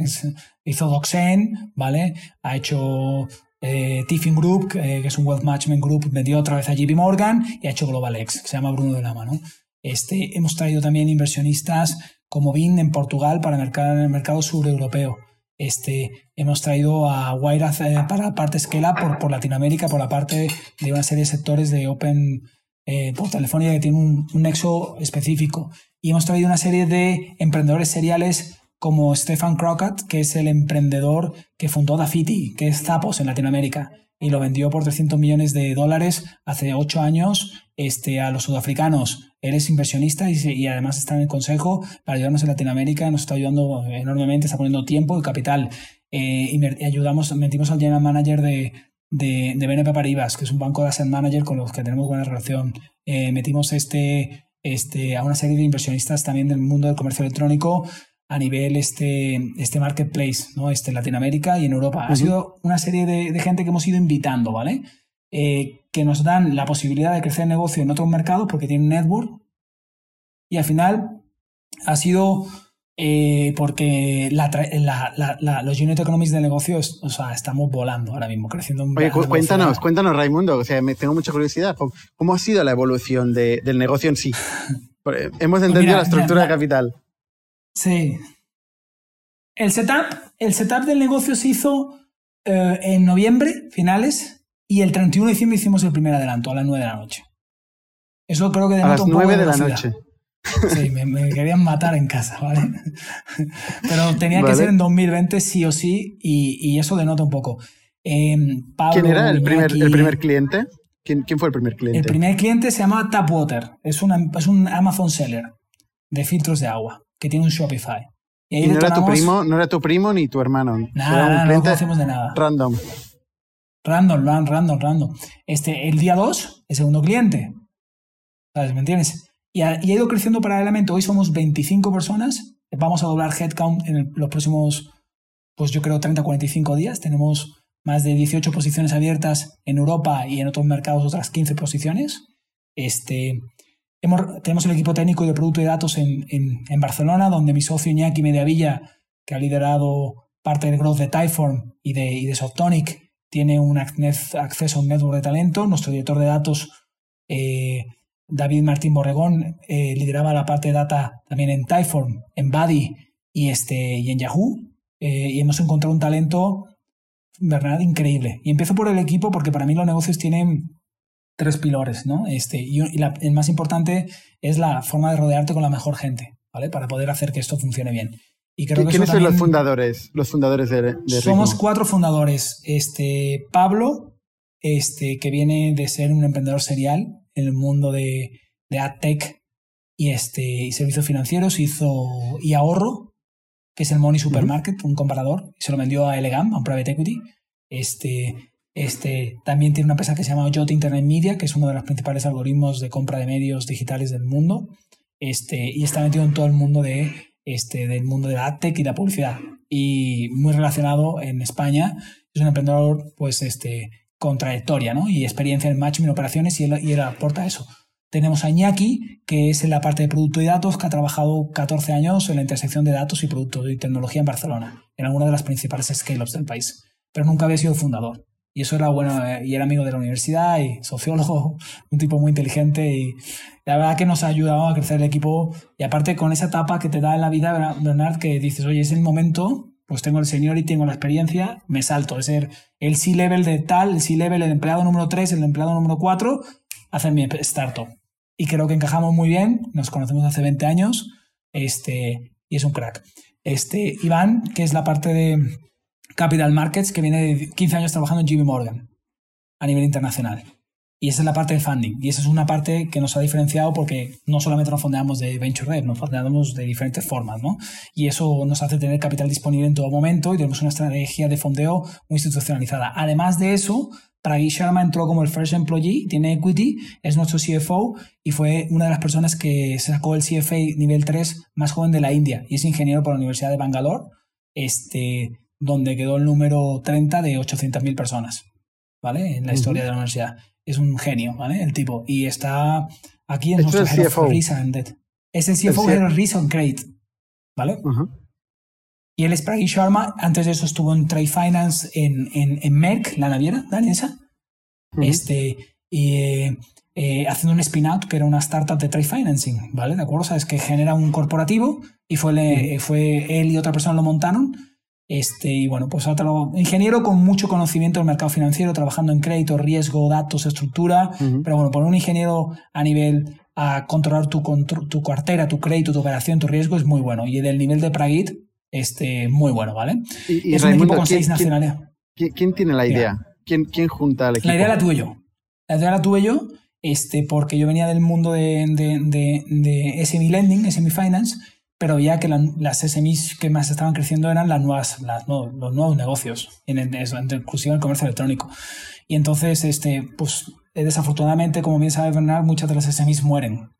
hizo Doxen, ¿vale? Ha hecho eh, Tiffin Group, eh, que es un Wealth Management Group, vendió otra vez a JP Morgan y ha hecho Global X, que se llama Bruno de la Mano. Este, hemos traído también inversionistas como BIN en Portugal para mercar el mercado sureuropeo. Este, hemos traído a Wairaz eh, para parte Scala por, por Latinoamérica, por la parte de una serie de sectores de Open eh, por Telefónica que tiene un, un, nexo específico. Y hemos traído una serie de emprendedores seriales como Stefan Crockett, que es el emprendedor que fundó Dafiti, que es Zapos en Latinoamérica, y lo vendió por 300 millones de dólares hace 8 años este, a los sudafricanos. Él es inversionista y, además está en el consejo para ayudarnos en Latinoamérica, nos está ayudando enormemente, está poniendo tiempo y capital. Eh, y ayudamos, metimos al general manager de, de, de BNP Paribas, que es un banco de asset manager con los que tenemos buena relación. Eh, metimos este, este, a una serie de inversionistas también del mundo del comercio electrónico a nivel este, este marketplace, ¿no? Este, Latinoamérica y en Europa. Ha sido una serie de, gente que hemos ido invitando, ¿vale? Eh, que nos dan la posibilidad de crecer el negocio en otros mercados porque tienen network. Y al final ha sido eh, porque la, la, los unit economics del negocio, o sea, estamos volando ahora mismo, creciendo. Oye, cuéntanos, cuéntanos, Raimundo, o sea, me tengo mucha curiosidad. ¿Cómo, ha sido la evolución del negocio en sí? Hemos pues entendido la estructura de capital. Sí. El setup, el setup del negocio se hizo eh, en noviembre, finales, y el 31 de diciembre hicimos el primer adelanto a las 9 de la noche. Eso creo que denota a las 9 de la noche. Sí, me, querían matar en casa, ¿vale? Pero tenía que ser en 2020 sí o sí, y, eso denota un poco. Em, ¿Quién era el primer, el primer cliente? ¿Quién, ¿Quién, fue el primer cliente? El primer cliente se llama Tapwater, es, una, es un Amazon seller de filtros de agua que tiene un Shopify. Y, no, era tu primo, no era tu primo ni tu hermano. Nada, no conocemos de nada. Random. Random, random, random. Este, el día 2, el segundo cliente. ¿Sabes? ¿Me entiendes? Y ha, ido creciendo paralelamente. Hoy somos 25 personas. Vamos a doblar headcount en los próximos, pues yo creo, 30, 45 días. Tenemos más de 18 posiciones abiertas en Europa y en otros mercados otras 15 posiciones. Este, tenemos el equipo técnico de producto de datos en, Barcelona, donde mi socio Iñaki Mediavilla, que ha liderado parte del growth de Typeform y de, y de Softonic, tiene un acceso a un network de talento. Nuestro director de datos, eh, David Martín Borregón, eh, lideraba la parte de data también en Typeform, en Buddy y, este, y en Yahoo. Eh, y hemos encontrado un talento, verdad, increíble. Y empiezo por el equipo porque para mí los negocios tienen tres pilares, ¿no? Este, y, el más importante es la forma de rodearte con la mejor gente, ¿vale? Para poder hacer que esto funcione bien. Y creo que ¿Quiénes son los fundadores? Los fundadores de, Somos cuatro fundadores. Este, Pablo, este, que viene de ser un emprendedor serial en el mundo de, de AdTech y, este, y servicios financieros, hizo y ahorro, que es el Money Supermarket, un comparador, y se lo vendió a Elegam, a un private equity. Este, este, también tiene una empresa que se llama Jot Internet Media, que es uno de los principales algoritmos de compra de medios digitales del mundo. Este, y está metido en todo el mundo de, este, del mundo de la AdTech y la publicidad. Y muy relacionado en España. Es un emprendedor pues, este, con trayectoria ¿no? y experiencia en matching operaciones y él, y él aporta eso. Tenemos a Iñaki, que es en la parte de producto y datos, que ha trabajado 14 años en la intersección de datos y producto y tecnología en Barcelona, en alguna de las principales scale-ups del país, pero nunca había sido fundador. Y eso era bueno, eh, y era amigo de la universidad y sociólogo, un tipo muy inteligente y la verdad que nos ha ayudado a crecer el equipo. Y aparte con esa etapa que te da en la vida, Bernard, que dices, oye, es el momento, pues tengo el señor y tengo la experiencia, me salto, es ser el C-level de tal, el C-level, el empleado número 3, el empleado número 4, hacer mi startup. Y creo que encajamos muy bien, nos conocemos hace 20 años, este, y es un crack. Este, Iván, que es la parte de Capital Markets, que viene de 15 años trabajando en JP Morgan a nivel internacional. Y esa es la parte de funding. Y esa es una parte que nos ha diferenciado porque no solamente nos fondeamos de Venture Red, nos fondeamos de diferentes formas, ¿no? Y eso nos hace tener capital disponible en todo momento y tenemos una estrategia de fondeo muy institucionalizada. Además de eso, Praghi Sharma entró como el first employee, tiene equity, es nuestro CFO y fue una de las personas que sacó el CFA nivel 3 más joven de la India y es ingeniero por la Universidad de Bangalore, este, donde quedó el número 30 de 800.000 personas, ¿vale? En la historia de la universidad es un genio, ¿vale? El tipo. Y está aquí en nuestro Head of Reason. Es el CFO de Reason Crate, ¿vale? Y él es Praghi Sharma. Antes de eso estuvo en Trade Finance en, en, en Merck, la naviera. Esa. Este. Y. Eh, eh, haciendo un spin-out que era una startup de trade financing, ¿vale? ¿De acuerdo? Sabes que genera un corporativo y fue, fue él y otra persona lo montaron este, y bueno, pues otro ingeniero con mucho conocimiento del mercado financiero, trabajando en crédito, riesgo, datos, estructura. Pero bueno, por un ingeniero a nivel a controlar tu, tu cartera, tu crédito, tu operación, tu riesgo es muy bueno. Y del nivel de Pragit, este, muy bueno, ¿vale? Y, es un equipo con seis nacionales. ¿quién, tiene la idea? ¿Quién, ¿Quién, junta al equipo? La idea la tuve yo. La idea la tuve yo, este, porque yo venía del mundo de, de, de, de SME Lending, SME Finance, pero ya que las SMEs que más estaban creciendo eran las nuevas, las, los nuevos negocios, en, inclusive en el comercio electrónico. Y entonces, este, pues desafortunadamente, como bien sabe Bernard, muchas de las SMEs mueren.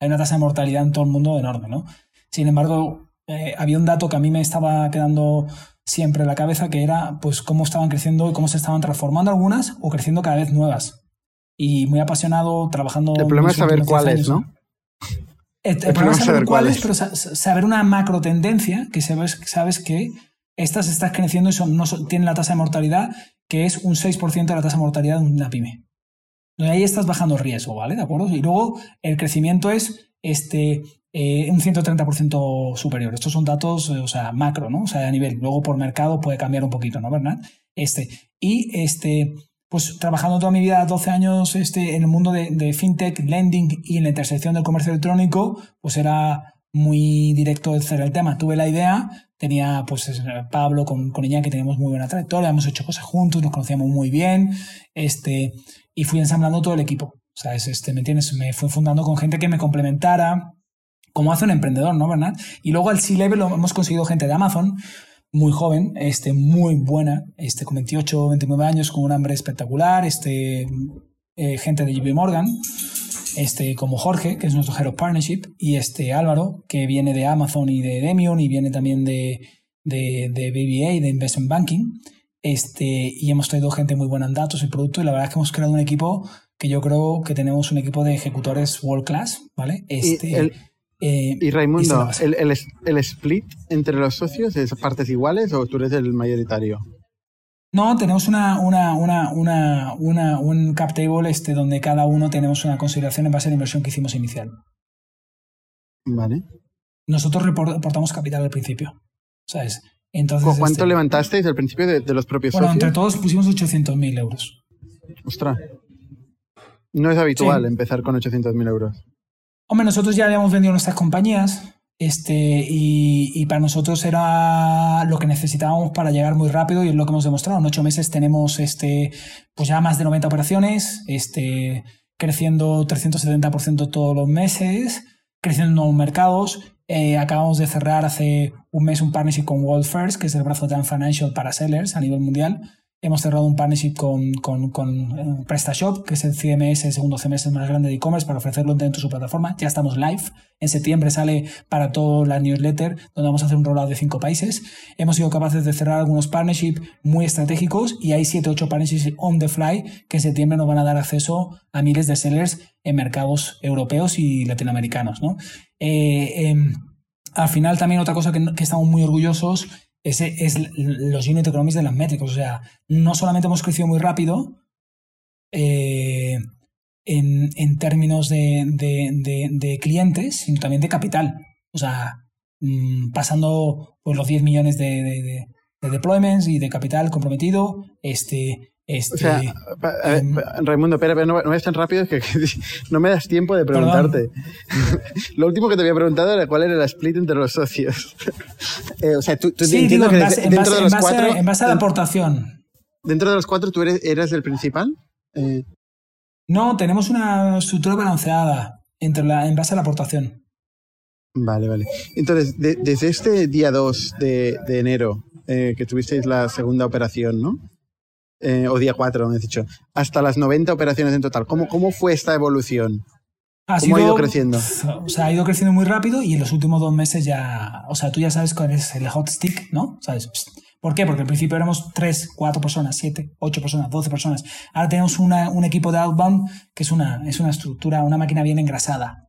Hay una tasa de mortalidad en todo el mundo enorme, ¿no? Sin embargo, eh, había un dato que a mí me estaba quedando siempre en la cabeza, que era pues cómo estaban creciendo y cómo se estaban transformando algunas o creciendo cada vez nuevas. Y muy apasionado, trabajando... El problema es saber cuáles, ¿no? El, problema es saber cuáles, pero saber una macro tendencia que sabes, sabes que estas están creciendo y son, no tienen la tasa de mortalidad que es un 6% de la tasa de mortalidad de una pyme. Y ahí estás bajando riesgo, ¿vale? ¿De acuerdo? Y luego el crecimiento es este, eh, un 130% superior. Estos son datos, eh, o sea, macro, ¿no? O sea, a nivel. Luego por mercado puede cambiar un poquito, ¿no, Bernard? Este, y este, pues trabajando toda mi vida, 12 años este, en el mundo de, fintech, lending y en la intersección del comercio electrónico, pues era muy directo hacer el tema. Tuve la idea, tenía pues Pablo con, con que teníamos muy buena trayectoria, hemos hecho cosas juntos, nos conocíamos muy bien, este, y fui ensamblando todo el equipo. Sea, este, ¿me entiendes? Me fui fundando con gente que me complementara, como hace un emprendedor, ¿no, ¿Verdad? Y luego al C-Level hemos conseguido gente de Amazon, muy joven, este, muy buena, este, con 28, 29 años, con un hambre espectacular, este, eh, gente de JP Morgan, este, como Jorge, que es nuestro Head of Partnership, y este Álvaro, que viene de Amazon y de Demion, y viene también de, de, de BBA y de Investment Banking. Este, y hemos traído gente muy buena en datos y producto, y la verdad es que hemos creado un equipo que yo creo que tenemos un equipo de ejecutores world class, ¿vale? Este, eh, y Raimundo, el, el, split entre los socios es partes iguales o tú eres el mayoritario? No, tenemos una, una, una, una, una, un cap table este, donde cada uno tenemos una consideración en base a la inversión que hicimos inicial. Vale. Nosotros reportamos capital al principio. ¿Sabes? Entonces, ¿Cuánto este, levantasteis al principio de, los propios bueno, socios? entre todos pusimos 800.000 euros. Ostras. No es habitual empezar con 800.000 euros. Hombre, nosotros ya habíamos vendido nuestras compañías este, y, para nosotros era lo que necesitábamos para llegar muy rápido y es lo que hemos demostrado. En ocho meses tenemos este, pues ya más de 90 operaciones, este, creciendo 370% todos los meses, creciendo en nuevos mercados. Eh, acabamos de cerrar hace un mes un partnership con World First, que es el brazo de Financial para sellers a nivel mundial. Hemos cerrado un partnership con, eh, PrestaShop, que es el CMS, el segundo CMS más grande de e-commerce, para ofrecerlo dentro de su plataforma. Ya estamos live. En septiembre sale para toda la newsletter, donde vamos a hacer un rollout de cinco países. Hemos sido capaces de cerrar algunos partnerships muy estratégicos y hay 7 8 partnerships on the fly que en septiembre nos van a dar acceso a miles de sellers en mercados europeos y latinoamericanos. ¿no? Eh, em, al final, también otra cosa que, que estamos muy orgullosos ese es los unit economics de las métricas. O sea, no solamente hemos crecido muy rápido eh, en, términos de, clientes, sino también de capital. O sea, mm, pasando por los 10 millones de, deployments y de capital comprometido, este, Este, O sea, ver, em, Raimundo, espera, espera, no, no vayas tan rápido que, que no me das tiempo de preguntarte. Lo último que te había preguntado era cuál era la split entre los socios. Eh, o sea, tú, tú sí, digo, que en base, en dentro base- de en los base- cuatro, en base a la aportación. dentro de los cuatro tú eres, eras el principal. Eh, No, tenemos una estructura balanceada entre la, en base a la aportación. Vale, vale. Entonces, de- desde este día 2 de, de enero, eh, que tuvisteis la segunda operación, ¿no? Eh, o día 4, me has dicho, hasta las 90 operaciones en total, ¿cómo, cómo fue esta evolución? Ha ¿Cómo ha ido creciendo? O sea, ha ido creciendo muy rápido y en los últimos dos meses ya. O sea, tú ya sabes cuál es el hot stick, ¿no? ¿Sabes? ¿Por qué? Porque al principio éramos 3, 4 personas, 7, 8 personas, 12 personas. Ahora tenemos una- un equipo de outbound que es una, es una estructura, una máquina bien engrasada.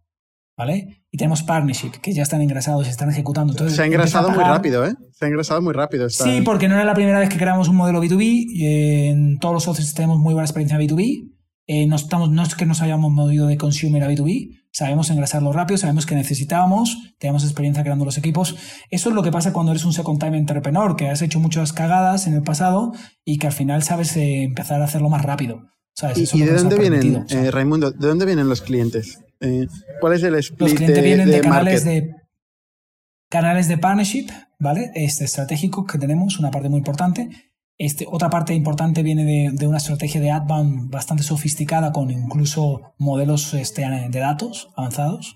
¿Vale? Y tenemos partnership que ya están engrasados y están ejecutando. Entonces, Se ha engrasado muy rápido, ¿eh? Se ha engrasado muy rápido. Esta... Sí, porque no era la primera vez que creamos un modelo B2B. y en todos los socios tenemos muy buena experiencia B2B. Eh, no, estamos, no es que nos hayamos movido de consumer a B2B. Sabemos engrasarlo rápido, sabemos que necesitábamos, tenemos experiencia creando los equipos. Eso es lo que pasa cuando eres un second time entrepreneur, que has hecho muchas cagadas en el pasado y que al final sabes eh, empezar a hacerlo más rápido. ¿sabes? ¿Y, Eso de dónde vienen, eh, Raimundo, de dónde vienen los clientes? Eh, ¿Cuál es el split Los clientes de, vienen de, de canales market? de canales de partnership, ¿vale? Este estratégico que tenemos, una parte muy importante. Este, otra parte importante viene de, de una estrategia de outbound bastante sofisticada con incluso modelos este, de datos avanzados.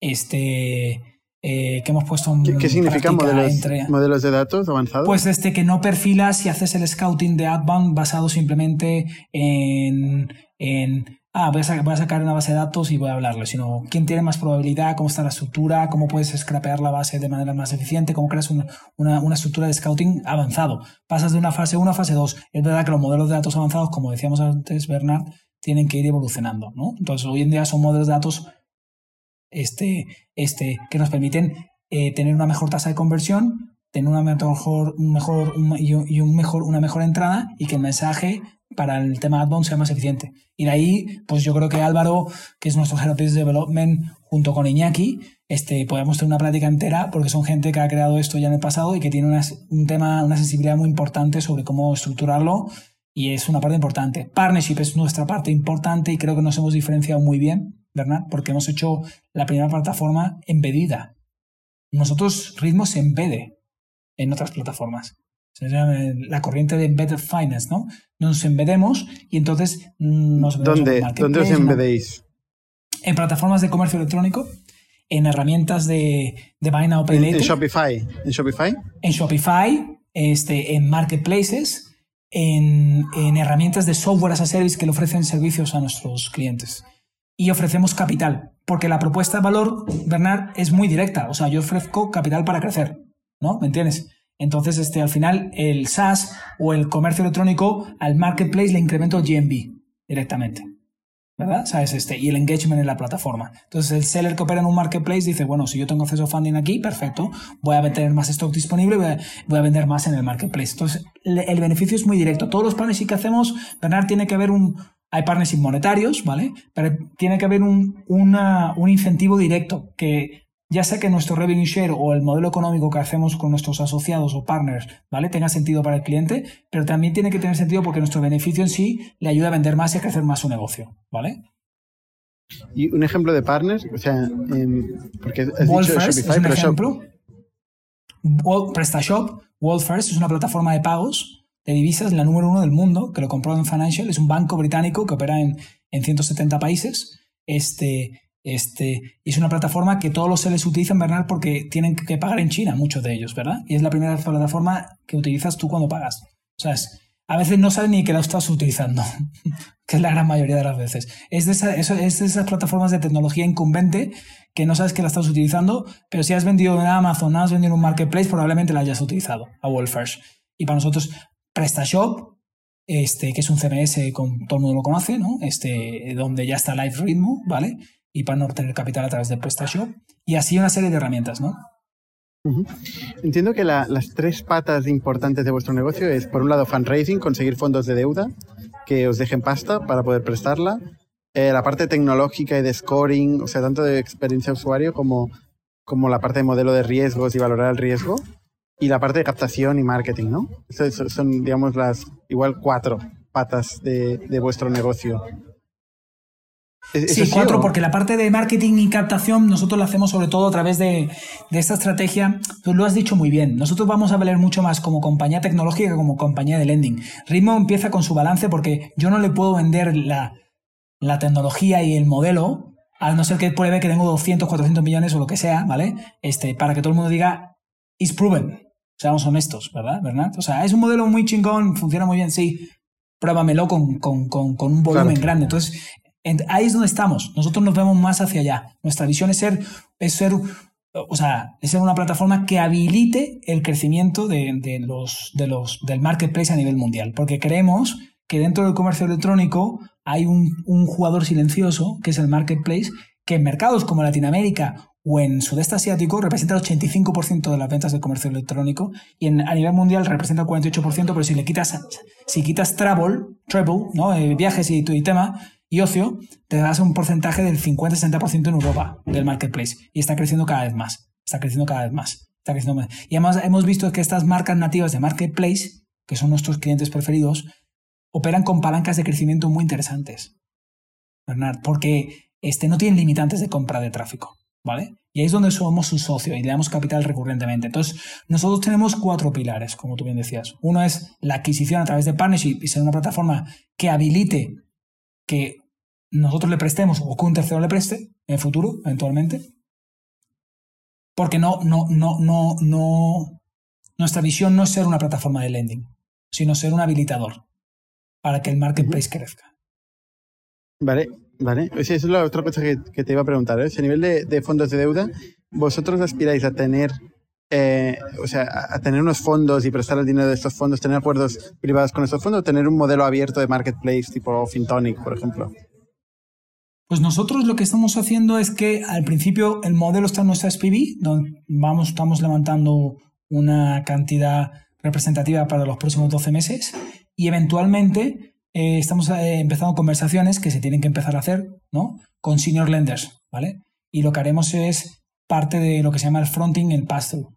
Este, eh, que hemos puesto en ¿Qué, qué significan modelos, entre- modelos de datos avanzados? pues este que no perfilas y haces el scouting de outbound basado simplemente en, en ah, voy a, sacar, una base de datos y voy a hablarle, sino quién tiene más probabilidad, cómo está la estructura, cómo puedes scrapear la base de manera más eficiente, cómo creas una, una, una estructura de scouting avanzado. Pasas de una fase 1 a fase 2. Es verdad que los modelos de datos avanzados, como decíamos antes, Bernard, tienen que ir evolucionando, ¿no? Entonces, hoy en día son modelos de datos este, este, que nos permiten eh, tener una mejor tasa de conversión, tener una mejor, un mejor, y un mejor, una mejor entrada y que el mensaje para el tema outbound sea más eficiente. Y de ahí, pues yo creo que Álvaro, que es nuestro Head of Development, junto con Iñaki, este, podemos tener una plática entera porque son gente que ha creado esto ya en el pasado y que tiene una- un tema, una sensibilidad muy importante sobre cómo estructurarlo y es una parte importante. Partnership es nuestra parte importante y creo que nos hemos diferenciado muy bien, Bernard, porque hemos hecho la primera plataforma embedida. Nosotros Ritmo se embede en otras plataformas. La corriente de Embedded Finance, ¿no? Nos embedemos y entonces mm, nos en ¿Dónde, ¿Dónde os embedéis? En plataformas de comercio electrónico, en herramientas de, de Buy Now Pay en Shopify. ¿En Shopify? en Shopify, este, en marketplaces, en, en herramientas de software as a service que le ofrecen servicios a nuestros clientes. Y ofrecemos capital, porque la propuesta de valor, Bernard, es muy directa. O sea, yo ofrezco capital para crecer, ¿no? ¿Me entiendes? Entonces, este, al final, el SaaS o el comercio electrónico al marketplace le incremento el GMV directamente. ¿verdad? ¿Sabes? Este, y el engagement en la plataforma. Entonces, el seller que opera en un marketplace dice, bueno, si yo tengo acceso a funding aquí, perfecto, voy a tener más stock disponible, voy a, voy a vender más en el marketplace. Entonces, el beneficio es muy directo. Todos los partnerships que hacemos, Bernard, tiene que haber un... Hay partnerships monetarios, ¿vale? Pero tiene que haber un, una- un incentivo directo que ya sea que nuestro revenue share o el modelo económico que hacemos con nuestros asociados o partners, ¿vale? Tenga sentido para el cliente, pero también tiene que tener sentido porque nuestro beneficio en sí le ayuda a vender más y a crecer más su negocio, ¿vale? Y un ejemplo de partners, o sea, em, porque has dicho es un pero Shop- ejemplo. Wall- PrestaShop, Wallfirst es una plataforma de pagos de divisas, la número uno del mundo, que lo compró en Financial, es un banco británico que opera en, en 170 países. Este, este, es una plataforma que todos los sellers utilizan, Bernard, porque tienen que pagar en China, muchos de ellos, ¿verdad? Y es la primera plataforma que utilizas tú cuando pagas. O sea, es- a veces no sabes ni que la estás utilizando, que es la gran mayoría de las veces. Es de, esas plataformas de tecnología incumbente que no sabes que la estás utilizando, pero si has vendido en Amazon, has vendido en un marketplace, probablemente la hayas utilizado a Wallfirst. Y para nosotros, PrestaShop, este, que es un CMS, con, todo el mundo lo conoce, ¿no? Este, donde ya está Live Ritmo, ¿vale? Y para no obtener capital a través de PrestaShop. Y así una serie de herramientas, ¿no? Ujú. Entiendo que la- las tres patas importantes de vuestro negocio es, por un lado, fundraising, conseguir fondos de deuda que os dejen pasta para poder prestarla. Eh, la parte tecnológica y de scoring, o sea, tanto de experiencia de usuario como, como la parte de modelo de riesgos y valorar el riesgo. Y la parte de captación y marketing, ¿no? Esas son, digamos, las igual cuatro patas de, de vuestro negocio. Sí, cuatro, porque la parte de marketing y captación nosotros la hacemos sobre todo a través de, esta estrategia. Tú lo has dicho muy bien. Nosotros vamos a valer mucho más como compañía tecnológica que como compañía de lending. Ritmo empieza con su balance porque yo no le puedo vender la, la tecnología y el modelo, a no ser que pruebe que tengo 200, 400 millones o lo que sea, ¿vale? Este, para que todo el mundo diga, is proven. Seamos honestos, ¿verdad? ¿verdad? O sea, es un modelo muy chingón, funciona muy bien, sí. Pruébamelo con, con, con, con un volumen grande. Entonces, ahí es donde estamos. Nosotros nos vemos más hacia allá. Nuestra visión es ser, es ser, o sea, es ser una plataforma que habilite el crecimiento de, los, de los, del marketplace a nivel mundial. Porque creemos que dentro del comercio electrónico hay un, un jugador silencioso, que es el marketplace, que en mercados como Latinoamérica o en sudeste asiático representa el 85% de las ventas del comercio electrónico y en, a nivel mundial representa el 48%, pero si le quitas, si quitas travel, travel, ¿no? Eh, viajes y, y tema, y ocio, te das un porcentaje del 50-60% en Europa del marketplace y está creciendo cada vez más. Está creciendo cada vez más. Está creciendo más. Y además hemos visto que estas marcas nativas de marketplace, que son nuestros clientes preferidos, operan con palancas de crecimiento muy interesantes. Bernard, porque este, no tienen limitantes de compra de tráfico. ¿Vale? Y ahí es donde somos su socio y le damos capital recurrentemente. Entonces, nosotros tenemos cuatro pilares, como tú bien decías. Uno es la adquisición a través de partnership y ser una plataforma que habilite que nosotros le prestemos o que un tercero le preste en el futuro, eventualmente. Porque no, no, no, no, no. Nuestra visión no es ser una plataforma de lending, sino ser un habilitador para que el marketplace crezca. Vale, vale. esa es la otra cosa que, te iba a preguntar. ¿eh? A nivel de, fondos de deuda, ¿vosotros aspiráis a tener eh, o sea, a tener unos fondos y prestar el dinero de estos fondos, tener acuerdos privados con estos fondos, o tener un modelo abierto de marketplace tipo FinTonic, por ejemplo? Pues nosotros lo que estamos haciendo es que al principio el modelo está en nuestra SPV, donde vamos, estamos levantando una cantidad representativa para los próximos 12 meses y eventualmente eh, estamos eh, empezando conversaciones que se tienen que empezar a hacer ¿no? con senior lenders, ¿vale? Y lo que haremos es parte de lo que se llama el fronting, el pass-through,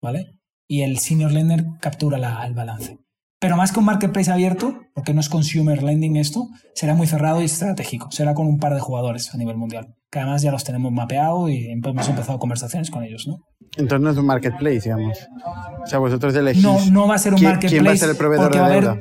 ¿vale? Y el senior lender captura el balance. Pero más que un marketplace abierto, porque no es consumer lending esto, será muy cerrado y estratégico. Será con un par de jugadores a nivel mundial, que además ya los tenemos mapeado y hemos empezado conversaciones con ellos, ¿no? Entonces no es un marketplace, digamos. O sea, vosotros elegís. No, no va a ser un marketplace. ¿Quién va a ser el proveedor de deuda?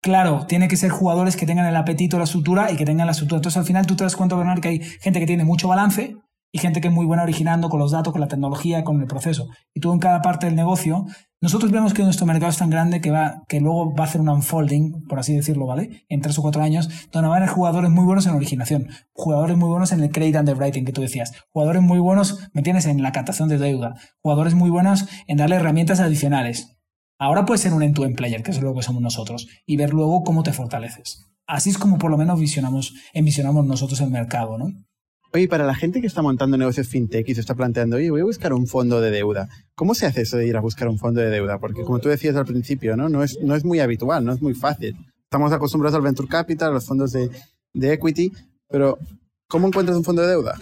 Claro, tiene que ser jugadores que tengan el apetito, la estructura y que tengan la estructura. Entonces al final tú te das cuenta, Bernard, que hay gente que tiene mucho balance y gente que es muy buena originando con los datos, con la tecnología, con el proceso. Y tú en cada parte del negocio, nosotros vemos que nuestro mercado es tan grande que, va, que luego va a hacer un unfolding, por así decirlo, ¿vale? En tres o cuatro años, donde van a haber jugadores muy buenos en originación, jugadores muy buenos en el credit underwriting que tú decías, jugadores muy buenos, ¿me tienes En la captación de deuda, jugadores muy buenos en darle herramientas adicionales. Ahora puede ser un end-to-end player, que es lo que somos nosotros, y ver luego cómo te fortaleces. Así es como por lo menos visionamos, envisionamos nosotros el mercado, ¿no? Oye, para la gente que está montando negocios fintech y se está planteando, oye, voy a buscar un fondo de deuda, ¿cómo se hace eso de ir a buscar un fondo de deuda? Porque como tú decías al principio, ¿no? No es, no es muy habitual, no es muy fácil. Estamos acostumbrados al venture capital, a los fondos de, de equity, pero ¿cómo encuentras un fondo de deuda?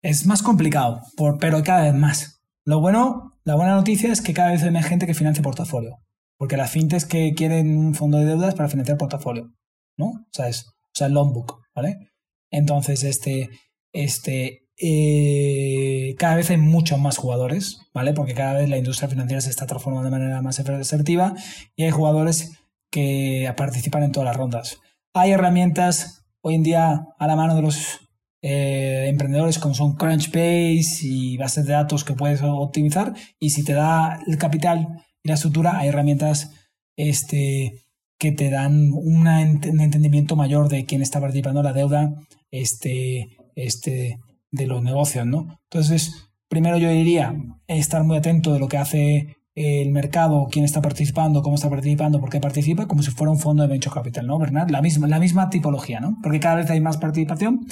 Es más complicado, por, pero cada vez más. Lo bueno, la buena noticia es que cada vez hay más gente que financia portafolio. Porque las fintechs que quieren un fondo de deuda es para financiar portafolio, ¿no? O sea, es, o sea, el loan book, ¿vale? Entonces, este, este, eh, cada vez hay muchos más jugadores, ¿vale? Porque cada vez la industria financiera se está transformando de manera más asertiva y hay jugadores que participan en todas las rondas. Hay herramientas hoy en día a la mano de los eh, emprendedores como son Crunchbase y bases de datos que puedes optimizar y si te da el capital y la estructura hay herramientas este, que te dan un entendimiento mayor de quién está participando en la deuda este, este, de los negocios, ¿no? Entonces, primero yo diría estar muy atento de lo que hace el mercado, quién está participando, cómo está participando, por qué participa, como si fuera un fondo de venture capital, ¿no, Bernard? La misma, la misma tipología, ¿no? Porque cada vez hay más participación.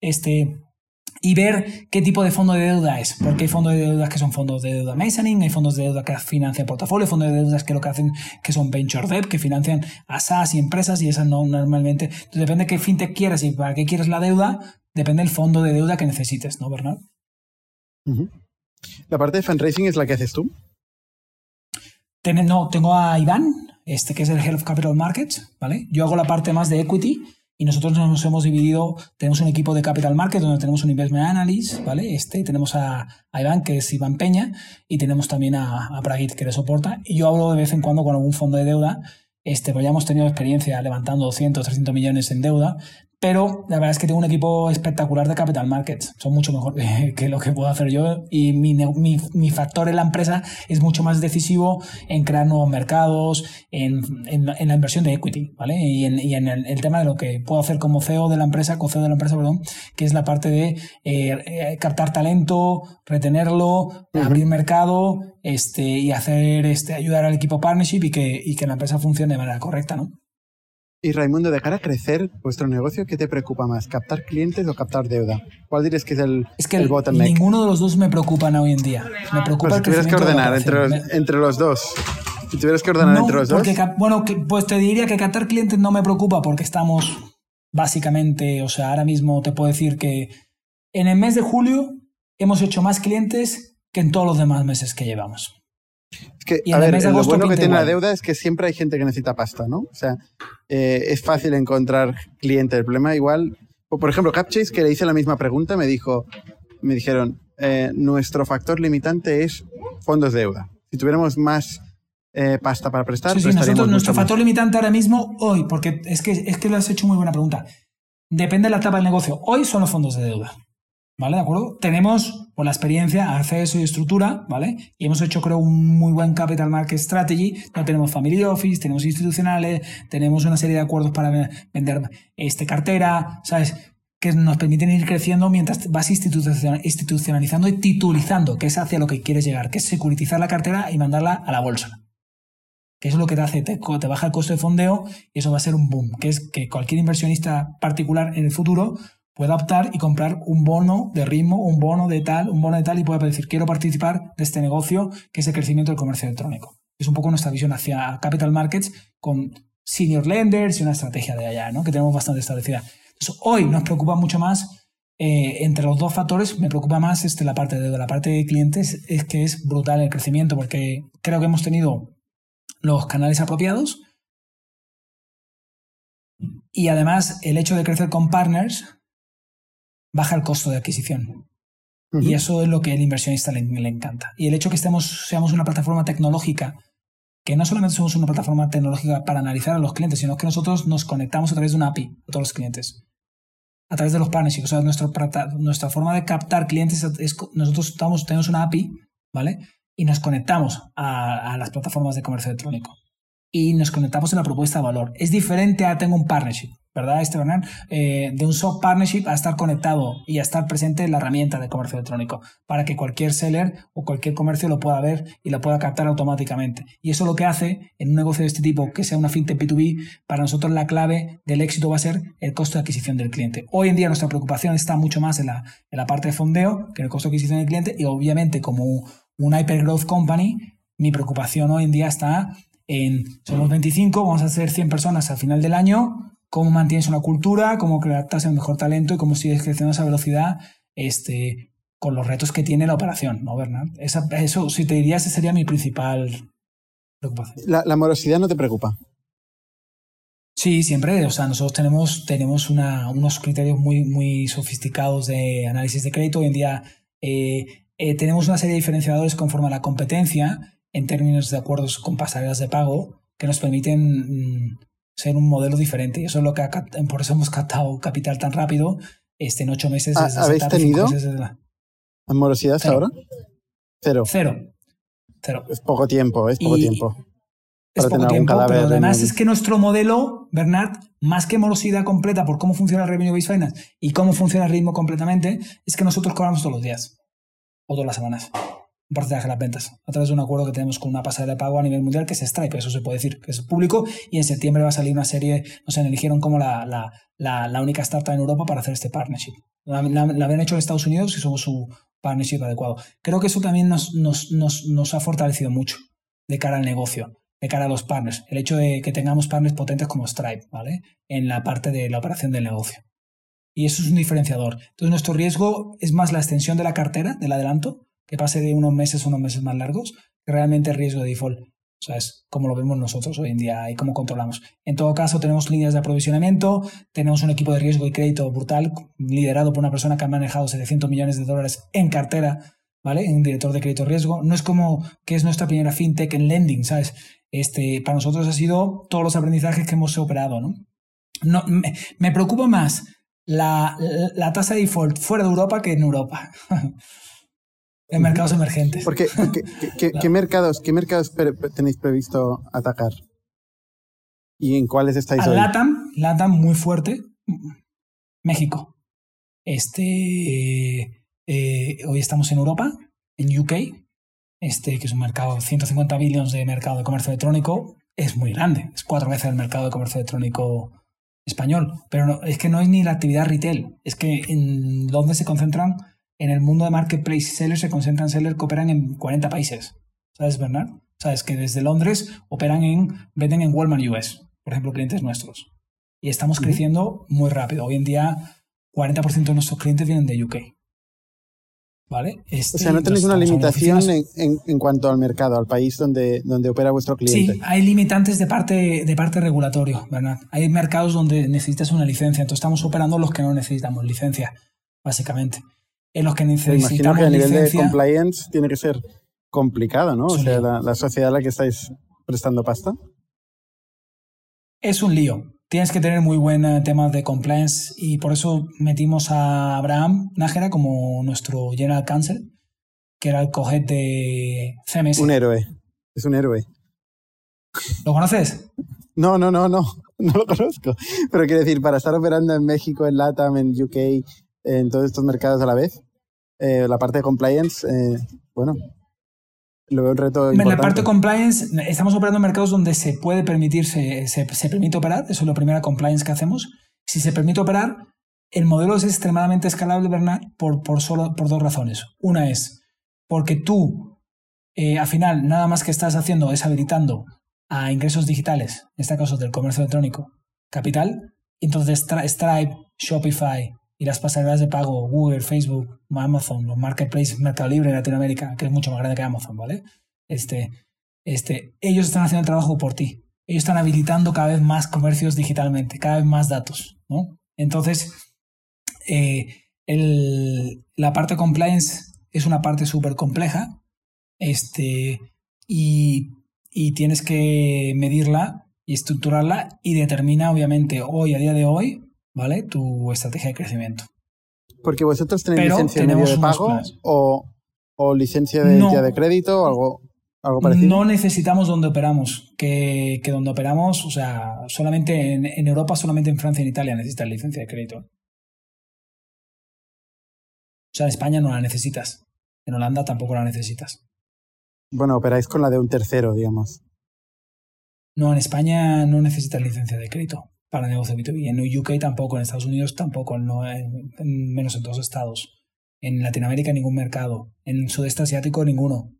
Este, y ver qué tipo de fondo de deuda es. Porque hay fondos de deuda que son fondos de deuda mezzanine, hay fondos de deuda que financian portafolio, fondos de deuda que lo que hacen que son venture debt, que financian a SaaS y empresas y esas no normalmente. Entonces depende de qué fintech quieras y para qué quieres la deuda, depende del fondo de deuda que necesites, ¿no, Bernard? ¿La parte de fundraising es la que haces tú? no, tengo a Iván, este que es el Head of Capital Markets, ¿vale? Yo hago la parte más de equity y nosotros nos hemos dividido, tenemos un equipo de Capital Markets donde tenemos un Investment Analyst, ¿vale? Este, tenemos a, Iván, que es Iván Peña, y tenemos también a, a Pragit, que le soporta. Y yo hablo de vez en cuando con algún fondo de deuda, este, pues ya hemos tenido experiencia levantando 200, 300 millones en deuda, pero la verdad es que tengo un equipo espectacular de capital markets. Son mucho mejor que lo que puedo hacer yo. Y mi, mi, mi factor en la empresa es mucho más decisivo en crear nuevos mercados, en, en, en la inversión de equity, ¿vale? Y en, y en el, el, tema de lo que puedo hacer como CEO de la empresa, co-CEO de la empresa, perdón, que es la parte de eh, eh captar talento, retenerlo, abrir mercado este, y hacer, este, ayudar al equipo partnership y que, y que la empresa funcione de manera correcta, ¿no? Y Raimundo, de cara a crecer vuestro negocio, ¿qué te preocupa más? ¿Captar clientes o captar deuda? ¿Cuál dirías que es el, es que el bottleneck? Ninguno de los dos me preocupan hoy en día. Me preocupa pues si tuvieras que ordenar entre los, entre los, dos. Si tuvieras que ordenar no, entre los porque, dos. Bueno, pues te diría que captar clientes no me preocupa porque estamos básicamente, o sea, ahora mismo te puedo decir que en el mes de julio hemos hecho más clientes que en todos los demás meses que llevamos. Es que, a ver, lo bueno que tiene igual. la deuda es que siempre hay gente que necesita pasta, ¿no? O sea, eh, es fácil encontrar clientes. El problema igual, o por ejemplo, Capchase, que le hice la misma pregunta, me dijo, me dijeron, eh, nuestro factor limitante es fondos de deuda. Si tuviéramos más eh, pasta para prestar, sí, sí, nosotros, nuestro más. factor limitante ahora mismo, hoy, porque es que, es que lo has hecho muy buena pregunta, depende de la etapa del negocio. Hoy son los fondos de deuda. ¿Vale? ¿De acuerdo? Tenemos la experiencia, acceso y estructura, ¿vale? Y hemos hecho, creo, un muy buen Capital Market Strategy. Ya tenemos Family Office, tenemos institucionales, tenemos una serie de acuerdos para vender este, cartera, ¿sabes? Que nos permiten ir creciendo mientras vas institucionalizando y titulizando, que es hacia lo que quieres llegar, que es securitizar la cartera y mandarla a la bolsa. Que es lo que te hace, te baja el costo de fondeo y eso va a ser un boom, que es que cualquier inversionista particular en el futuro pueda optar y comprar un bono de ritmo, un bono de tal, un bono de tal y pueda decir, quiero participar de este negocio que es el crecimiento del comercio electrónico. Es un poco nuestra visión hacia capital markets con senior lenders y una estrategia de allá, ¿no? que tenemos bastante establecida. Hoy nos preocupa mucho más, eh, entre los dos factores, me preocupa más este, la parte de la parte de clientes, es que es brutal el crecimiento, porque creo que hemos tenido los canales apropiados y además el hecho de crecer con partners baja el costo de adquisición. Uh -huh. Y eso es lo que el inversionista le, le, encanta. Y el hecho que estemos, seamos una plataforma tecnológica, que no solamente somos una plataforma tecnológica para analizar a los clientes, sino que nosotros nos conectamos a través de una API a todos los clientes. A través de los partnerships. O sea, nuestro, nuestra forma de captar clientes es, nosotros estamos, tenemos una API, ¿vale? Y nos conectamos a, a las plataformas de comercio electrónico. Y nos conectamos en la propuesta de valor. Es diferente a tengo un partnership. ¿verdad, este Bernard? Eh, de un soft partnership a estar conectado y a estar presente en la herramienta de comercio electrónico para que cualquier seller o cualquier comercio lo pueda ver y lo pueda captar automáticamente. Y eso lo que hace en un negocio de este tipo, que sea una fintech B2B, para nosotros la clave del éxito va a ser el costo de adquisición del cliente. Hoy en día nuestra preocupación está mucho más en la, en la parte de fondeo que en el costo de adquisición del cliente y obviamente como un hypergrowth company, mi preocupación hoy en día está en, somos 25, vamos a ser 100 personas al final del año, cómo mantienes una cultura, cómo creas el mejor talento y cómo sigues creciendo a esa velocidad este, con los retos que tiene la operación, ¿no, Bernard? Esa, eso, si te diría, esa sería mi principal preocupación. ¿La, la morosidad no te preocupa? Sí, siempre. O sea, nosotros tenemos, tenemos una, unos criterios muy, muy sofisticados de análisis de crédito. Hoy en día eh, eh, tenemos una serie de diferenciadores conforme a la competencia en términos de acuerdos con pasarelas de pago que nos permiten mmm, ser un modelo diferente. Y eso es lo que ha, por eso hemos captado capital tan rápido este, en ocho meses. ¿Habéis tenido la... morosidad hasta ahora? Cero. Cero. Cero. Es poco tiempo, es poco y tiempo. Es poco tiempo, pero además es que nuestro modelo, Bernard, más que morosidad completa por cómo funciona el Revenue Based Finance y cómo funciona el ritmo completamente, es que nosotros cobramos todos los días o todas las semanas un porcentaje de las ventas a través de un acuerdo que tenemos con una pasarela de pago a nivel mundial que es Stripe, eso se puede decir, que es público y en septiembre va a salir una serie, nos eligieron como la, la, única startup en Europa para hacer este partnership. La, habían hecho en Estados Unidos y somos su partnership adecuado. Creo que eso también nos, nos, nos, nos ha fortalecido mucho de cara al negocio, de cara a los partners. El hecho de que tengamos partners potentes como Stripe, ¿vale? En la parte de la operación del negocio. Y eso es un diferenciador. Entonces nuestro riesgo es más la extensión de la cartera, del adelanto, que pase de unos meses a unos meses más largos, realmente riesgo de default. O sea, es como lo vemos nosotros hoy en día y cómo controlamos. En todo caso, tenemos líneas de aprovisionamiento, tenemos un equipo de riesgo y crédito brutal, liderado por una persona que ha manejado 700 millones de dólares en cartera, ¿vale? En director de crédito riesgo. No es como que es nuestra primera fintech en lending, ¿sabes? Este, para nosotros ha sido todos los aprendizajes que hemos operado, ¿no? no me, preocupa más la, la, tasa de default fuera de Europa que en Europa. en mercados emergentes. Porque, ¿qué, mercados, ¿Qué mercados tenéis previsto atacar? ¿Y en cuáles estáis A hoy? LATAM, LATAM muy fuerte. México. Este, eh, hoy estamos en Europa, en UK, este, que es un mercado, 150 billones de mercado de comercio electrónico, es muy grande, es cuatro veces el mercado de comercio electrónico español, pero no, es que no es ni la actividad retail, es que en donde se concentran en el mundo de marketplace sellers se concentran sellers que operan en 40 países, ¿sabes, Bernard? Sabes que desde Londres operan en, venden en Walmart US, por ejemplo, clientes nuestros. Y estamos creciendo muy rápido. Hoy en día, 40% de nuestros clientes vienen de UK. ¿Vale? Este, o sea, no tenéis una limitación en, en, cuanto al mercado, al país donde, donde opera vuestro cliente. Sí, hay limitantes de parte, de parte regulatorio, ¿verdad? Hay mercados donde necesitas una licencia, entonces estamos operando los que no necesitamos licencia, básicamente. En los que necesitamos imagino que a nivel de compliance tiene que ser complicado, ¿no? O sea, la, la sociedad a la que estáis prestando pasta. Es un lío, tienes que tener muy buen eh, tema de compliance y por eso metimos a Abraham Nájera como nuestro General Counsel, que era el cojet de CMS. Un héroe, es un héroe. ¿Lo conoces? No, no, no, no, no lo conozco. Pero quiero decir, para estar operando en México, en LATAM, en UK, en todos estos mercados a la vez, eh, la parte de compliance, eh, bueno, lo veo un reto En la parte de compliance, estamos operando en mercados donde se puede permitirse, se, se, permite operar, eso es la primera compliance que hacemos. Si se permite operar, el modelo es extremadamente escalable, Bernard, por, por, solo, por dos razones. Una es porque tú, eh, al final, nada más que estás haciendo es habilitando a ingresos digitales, en este caso del comercio electrónico, capital, entonces Stripe, Shopify, y las pasarelas de pago, Google, Facebook, Amazon, los marketplaces, Mercado Libre en Latinoamérica, que es mucho más grande que Amazon, ¿vale? Este, este, ellos están haciendo el trabajo por ti. Ellos están habilitando cada vez más comercios digitalmente, cada vez más datos, ¿no? Entonces, eh, el, la parte compliance es una parte súper compleja este, y, y tienes que medirla y estructurarla y determina, obviamente, hoy, a día de hoy, ¿vale? Tu estrategia de crecimiento. Porque vosotros tenéis licencia de pago o, o, licencia de, de crédito o algo, algo parecido. No necesitamos donde operamos, que, que donde operamos, o sea, solamente en, en, Europa, solamente en Francia y en Italia necesitas licencia de crédito. O sea, en España no la necesitas. En Holanda tampoco la necesitas. Bueno, operáis con la de un tercero, digamos. No, en España no necesitas licencia de crédito para negocio B2B. En UK tampoco, en Estados Unidos tampoco, no, en, menos en dos estados. En Latinoamérica ningún mercado. En sudeste asiático ninguno.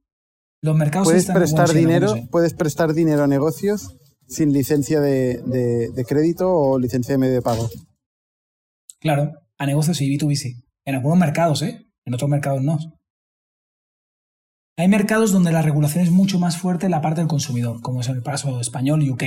Los mercados ¿Puedes prestar dinero, puedes prestar dinero a negocios sin licencia de, de, de, crédito o licencia de medio de pago. Claro, a negocios y B2B sí. En algunos mercados, ¿eh? En otros mercados no. Hay mercados donde la regulación es mucho más fuerte en la parte del consumidor, como es el caso español y UK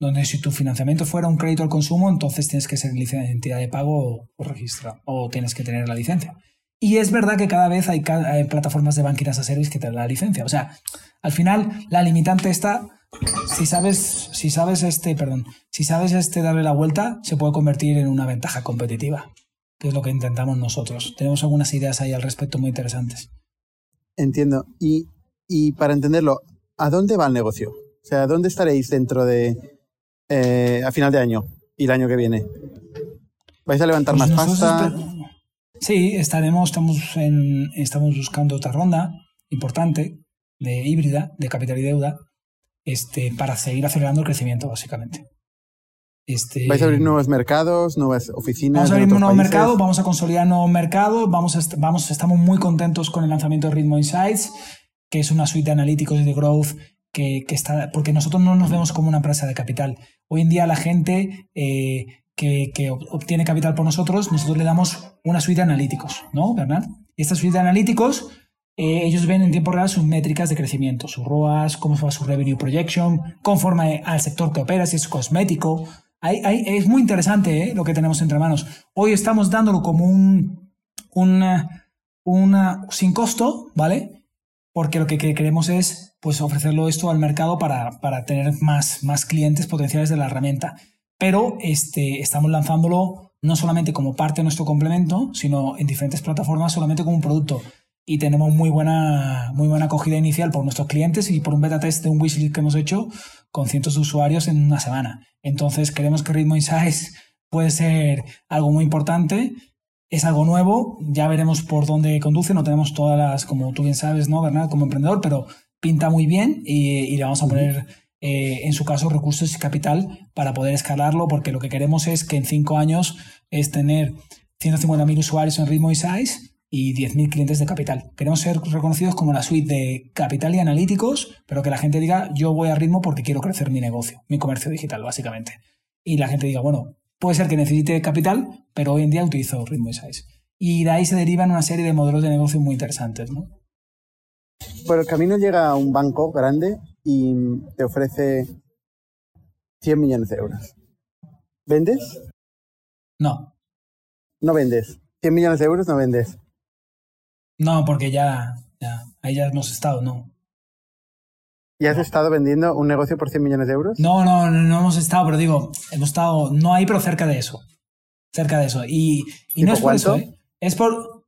donde si tu financiamiento fuera un crédito al consumo, entonces tienes que ser entidad de pago o registra, o tienes que tener la licencia. Y es verdad que cada vez hay, plataformas de banking a service que te dan la licencia. O sea, al final la limitante está, si sabes, si sabes este, perdón, si sabes este darle la vuelta, se puede convertir en una ventaja competitiva, que es lo que intentamos nosotros. Tenemos algunas ideas ahí al respecto muy interesantes. Entiendo. Y, y para entenderlo, ¿a dónde va el negocio? O sea, ¿dónde estaréis dentro de, eh, a final de año y el año que viene? ¿Vais a levantar pues más pasta? Sí, estaremos, estamos, en, estamos buscando otra ronda importante de híbrida, de capital y deuda, este, para seguir acelerando el crecimiento, básicamente. Este, ¿Vais a abrir nuevos mercados, nuevas oficinas? Vamos a abrir un nuevo mercado, vamos a consolidar nuevos mercados, vamos, a, vamos, estamos muy contentos con el lanzamiento de Ritmo Insights, que es una suite de analíticos y de growth que, está, porque nosotros no nos vemos como una empresa de capital. Hoy en día la gente eh, que, que, obtiene capital por nosotros, nosotros le damos una suite de analíticos, ¿no, Bernard? Y esta suite de analíticos eh, ellos ven en tiempo real sus métricas de crecimiento, sus ROAS, cómo va su revenue projection, conforme al sector que opera, si es cosmético. es muy interesante ¿eh? lo que tenemos entre manos. Hoy estamos dándolo como un, una, una sin costo, ¿vale? Porque lo que queremos es pues, ofrecerlo esto al mercado para, para tener más, más clientes potenciales de la herramienta. Pero este, estamos lanzándolo no solamente como parte de nuestro complemento, sino en diferentes plataformas solamente como un producto y tenemos muy buena, muy buena acogida inicial por nuestros clientes y por un beta test de un wishlist que hemos hecho con cientos de usuarios en una semana. Entonces creemos que Ritmo Insights puede ser algo muy importante. Es algo nuevo, ya veremos por dónde conduce, no tenemos todas las, como tú bien sabes, ¿no, Bernard? Como emprendedor, pero pinta muy bien y, le vamos a poner, eh, en su caso, recursos y capital para poder escalarlo, porque lo que queremos es que en cinco años es tener 150.000 usuarios en Ritmo Insights y 10.000 clientes de capital. Queremos ser reconocidos como la suite de capital y analíticos, pero que la gente diga, yo voy a ritmo porque quiero crecer mi negocio, mi comercio digital, básicamente. Y la gente diga, bueno, puede ser que necesite capital, pero hoy en día utilizo ritmo y size. Y de ahí se derivan una serie de modelos de negocio muy interesantes, ¿no? Por el camino llega un banco grande y te ofrece 100 millones de euros. ¿Vendes? No. No vendes. 100 millones de euros no vendes. No, porque ya, ya, ahí ya hemos estado, no. ¿Y has estado vendiendo un negocio por 100 millones de euros? No, no, no hemos estado, pero digo, hemos estado, no hay, pero cerca de eso. Cerca de eso. Y, y no es por eso, ¿eh? Es por.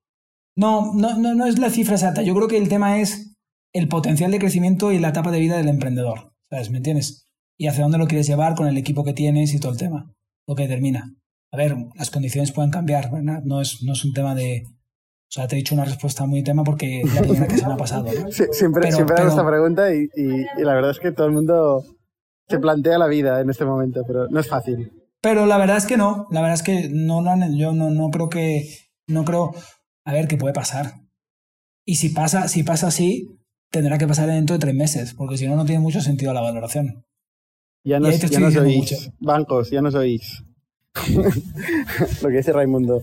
No, no, no, no es la cifra exacta. Yo creo que el tema es el potencial de crecimiento y la etapa de vida del emprendedor. ¿Sabes? ¿Me entiendes? Y hacia dónde lo quieres llevar con el equipo que tienes y todo el tema. Lo que determina. A ver, las condiciones pueden cambiar, ¿verdad? No es, no es un tema de, o sea, te he dicho una respuesta muy tema porque la primera que se me ha pasado. siempre siempre hago esta pregunta y, la verdad es que todo el mundo se plantea la vida en este momento, pero no es fácil. Pero la verdad es que no, la verdad es que no, yo no, no creo que, no creo, a ver qué puede pasar. Y si pasa, si pasa así, tendrá que pasar dentro de tres meses, porque si no, no tiene mucho sentido la valoración. Ya no, ya no sois bancos, ya no sois. Lo que dice Raimundo.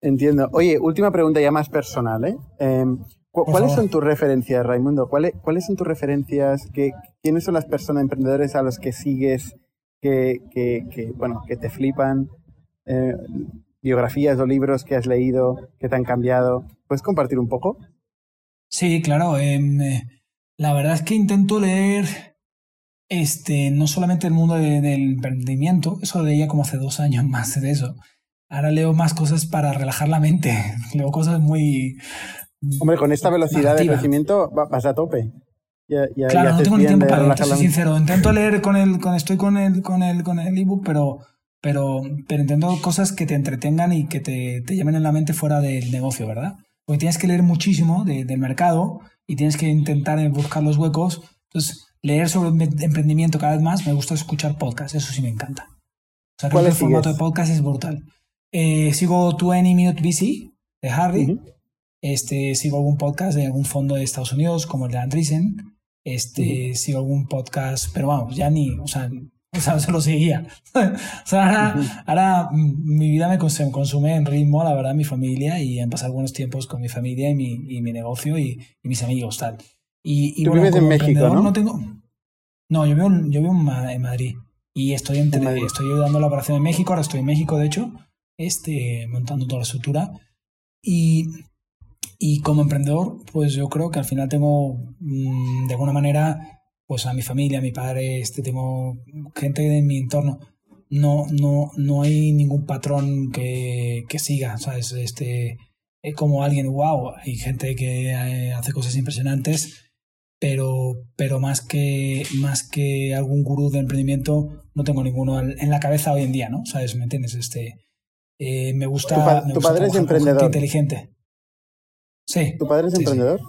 Entiendo. Oye, última pregunta ya más personal, ¿eh? Em, ¿Cuáles son tus referencias, Raimundo? ¿Cuáles, ¿Cuáles son tus referencias? ¿Qué, ¿Quiénes son las personas emprendedores a los que sigues que, que, bueno, que te flipan? Eh, ¿Biografías o libros que has leído que te han cambiado? ¿Puedes compartir un poco? Sí, claro. Em, eh, la verdad es que intento leer este, no solamente el mundo del emprendimiento, eso lo leía como hace dos años más de eso, Ahora leo más cosas para relajar la mente. leo cosas muy. Hombre, con esta velocidad de crecimiento vas a tope. claro, no tengo ni tiempo para leer, soy sincero. Intento leer con el, con, estoy con el, con el, con el ebook, pero, pero, pero intento cosas que te entretengan y que te, te llamen en la mente fuera del negocio, ¿verdad? Porque tienes que leer muchísimo del mercado y tienes que intentar buscar los huecos. Entonces, leer sobre emprendimiento cada vez más, me gusta escuchar podcasts, eso sí me encanta. O sea, el formato de podcast es brutal. Eh, sigo 20 Minute VC de Harry. este, sigo algún podcast de algún fondo de Estados Unidos, como el de Andreessen. Este, Sigo algún podcast, pero vamos, ya ni, o sea, o sea se lo seguía. o sea, ahora, ahora, mi vida me consume en ritmo, la verdad, mi familia y en pasar buenos tiempos con mi familia y mi, y mi negocio y, mis amigos, tal. Y, y Tú vives en México, ¿no? no tengo... No, yo vivo, yo vivo en Madrid y estoy, entre, estoy ayudando a la operación en México, ahora estoy en México, de hecho, este, montando toda la estructura. Y, y como emprendedor, pues yo creo que al final tengo, mm, de alguna manera, pues a mi familia, a mi padre, este, tengo gente de mi entorno. No, no, no hay ningún patrón que, que siga, ¿sabes? Este, es como alguien, wow, hay gente que eh, hace cosas impresionantes, pero, pero más, que, más que algún gurú de emprendimiento, no tengo ninguno en la cabeza hoy en día, ¿no? ¿Sabes? ¿Me entiendes? Este, eh, me gusta. ¿Tu, padre es emprendedor? Inteligente. Sí. ¿Tu padre es emprendedor?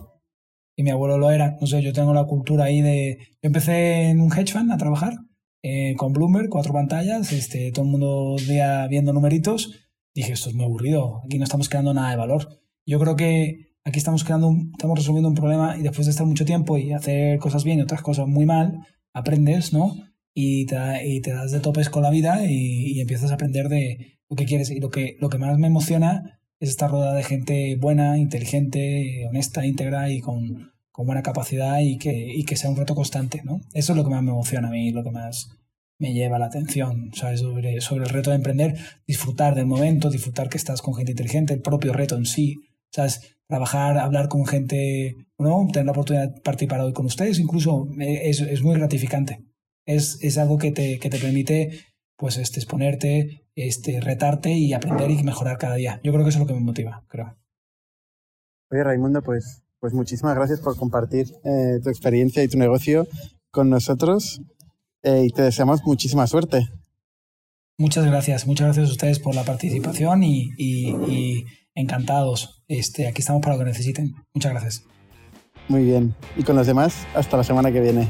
Y mi abuelo lo era. No sé, yo tengo la cultura ahí de. Yo empecé en un hedge fund a trabajar eh, con Bloomberg, cuatro pantallas, este, todo el mundo día viendo numeritos. Dije, esto es muy aburrido. Aquí no estamos creando nada de valor. Yo creo que aquí estamos creando estamos resolviendo un problema y después de estar mucho tiempo y hacer cosas bien y otras cosas muy mal, aprendes, ¿no? Y te, y te das de topes con la vida y empiezas a aprender de, lo que quieres. Y lo que, lo que más me emociona es estar rodeada de gente buena, inteligente, honesta, íntegra y con, con buena capacidad y que, y que sea un reto constante, ¿no? Eso es lo que más me emociona a mí, lo que más me lleva la atención, ¿sabes? Sobre, sobre el reto de emprender, disfrutar del momento, disfrutar que estás con gente inteligente, el propio reto en sí, ¿sabes? Trabajar, hablar con gente, ¿no? Tener la oportunidad de participar hoy con ustedes, incluso eh, es, es muy gratificante. Es, es algo que te, que te permite, pues, este, exponerte, este, retarte y aprender y mejorar cada día. Yo creo que eso es lo que me motiva, creo. Oye, Raimundo, pues pues muchísimas gracias por compartir eh, tu experiencia y tu negocio con nosotros eh, y te deseamos muchísima suerte. Muchas gracias, muchas gracias a ustedes por la participación y, y, y encantados. Este, aquí estamos para lo que necesiten. Muchas gracias. Muy bien. Y con los demás, hasta la semana que viene.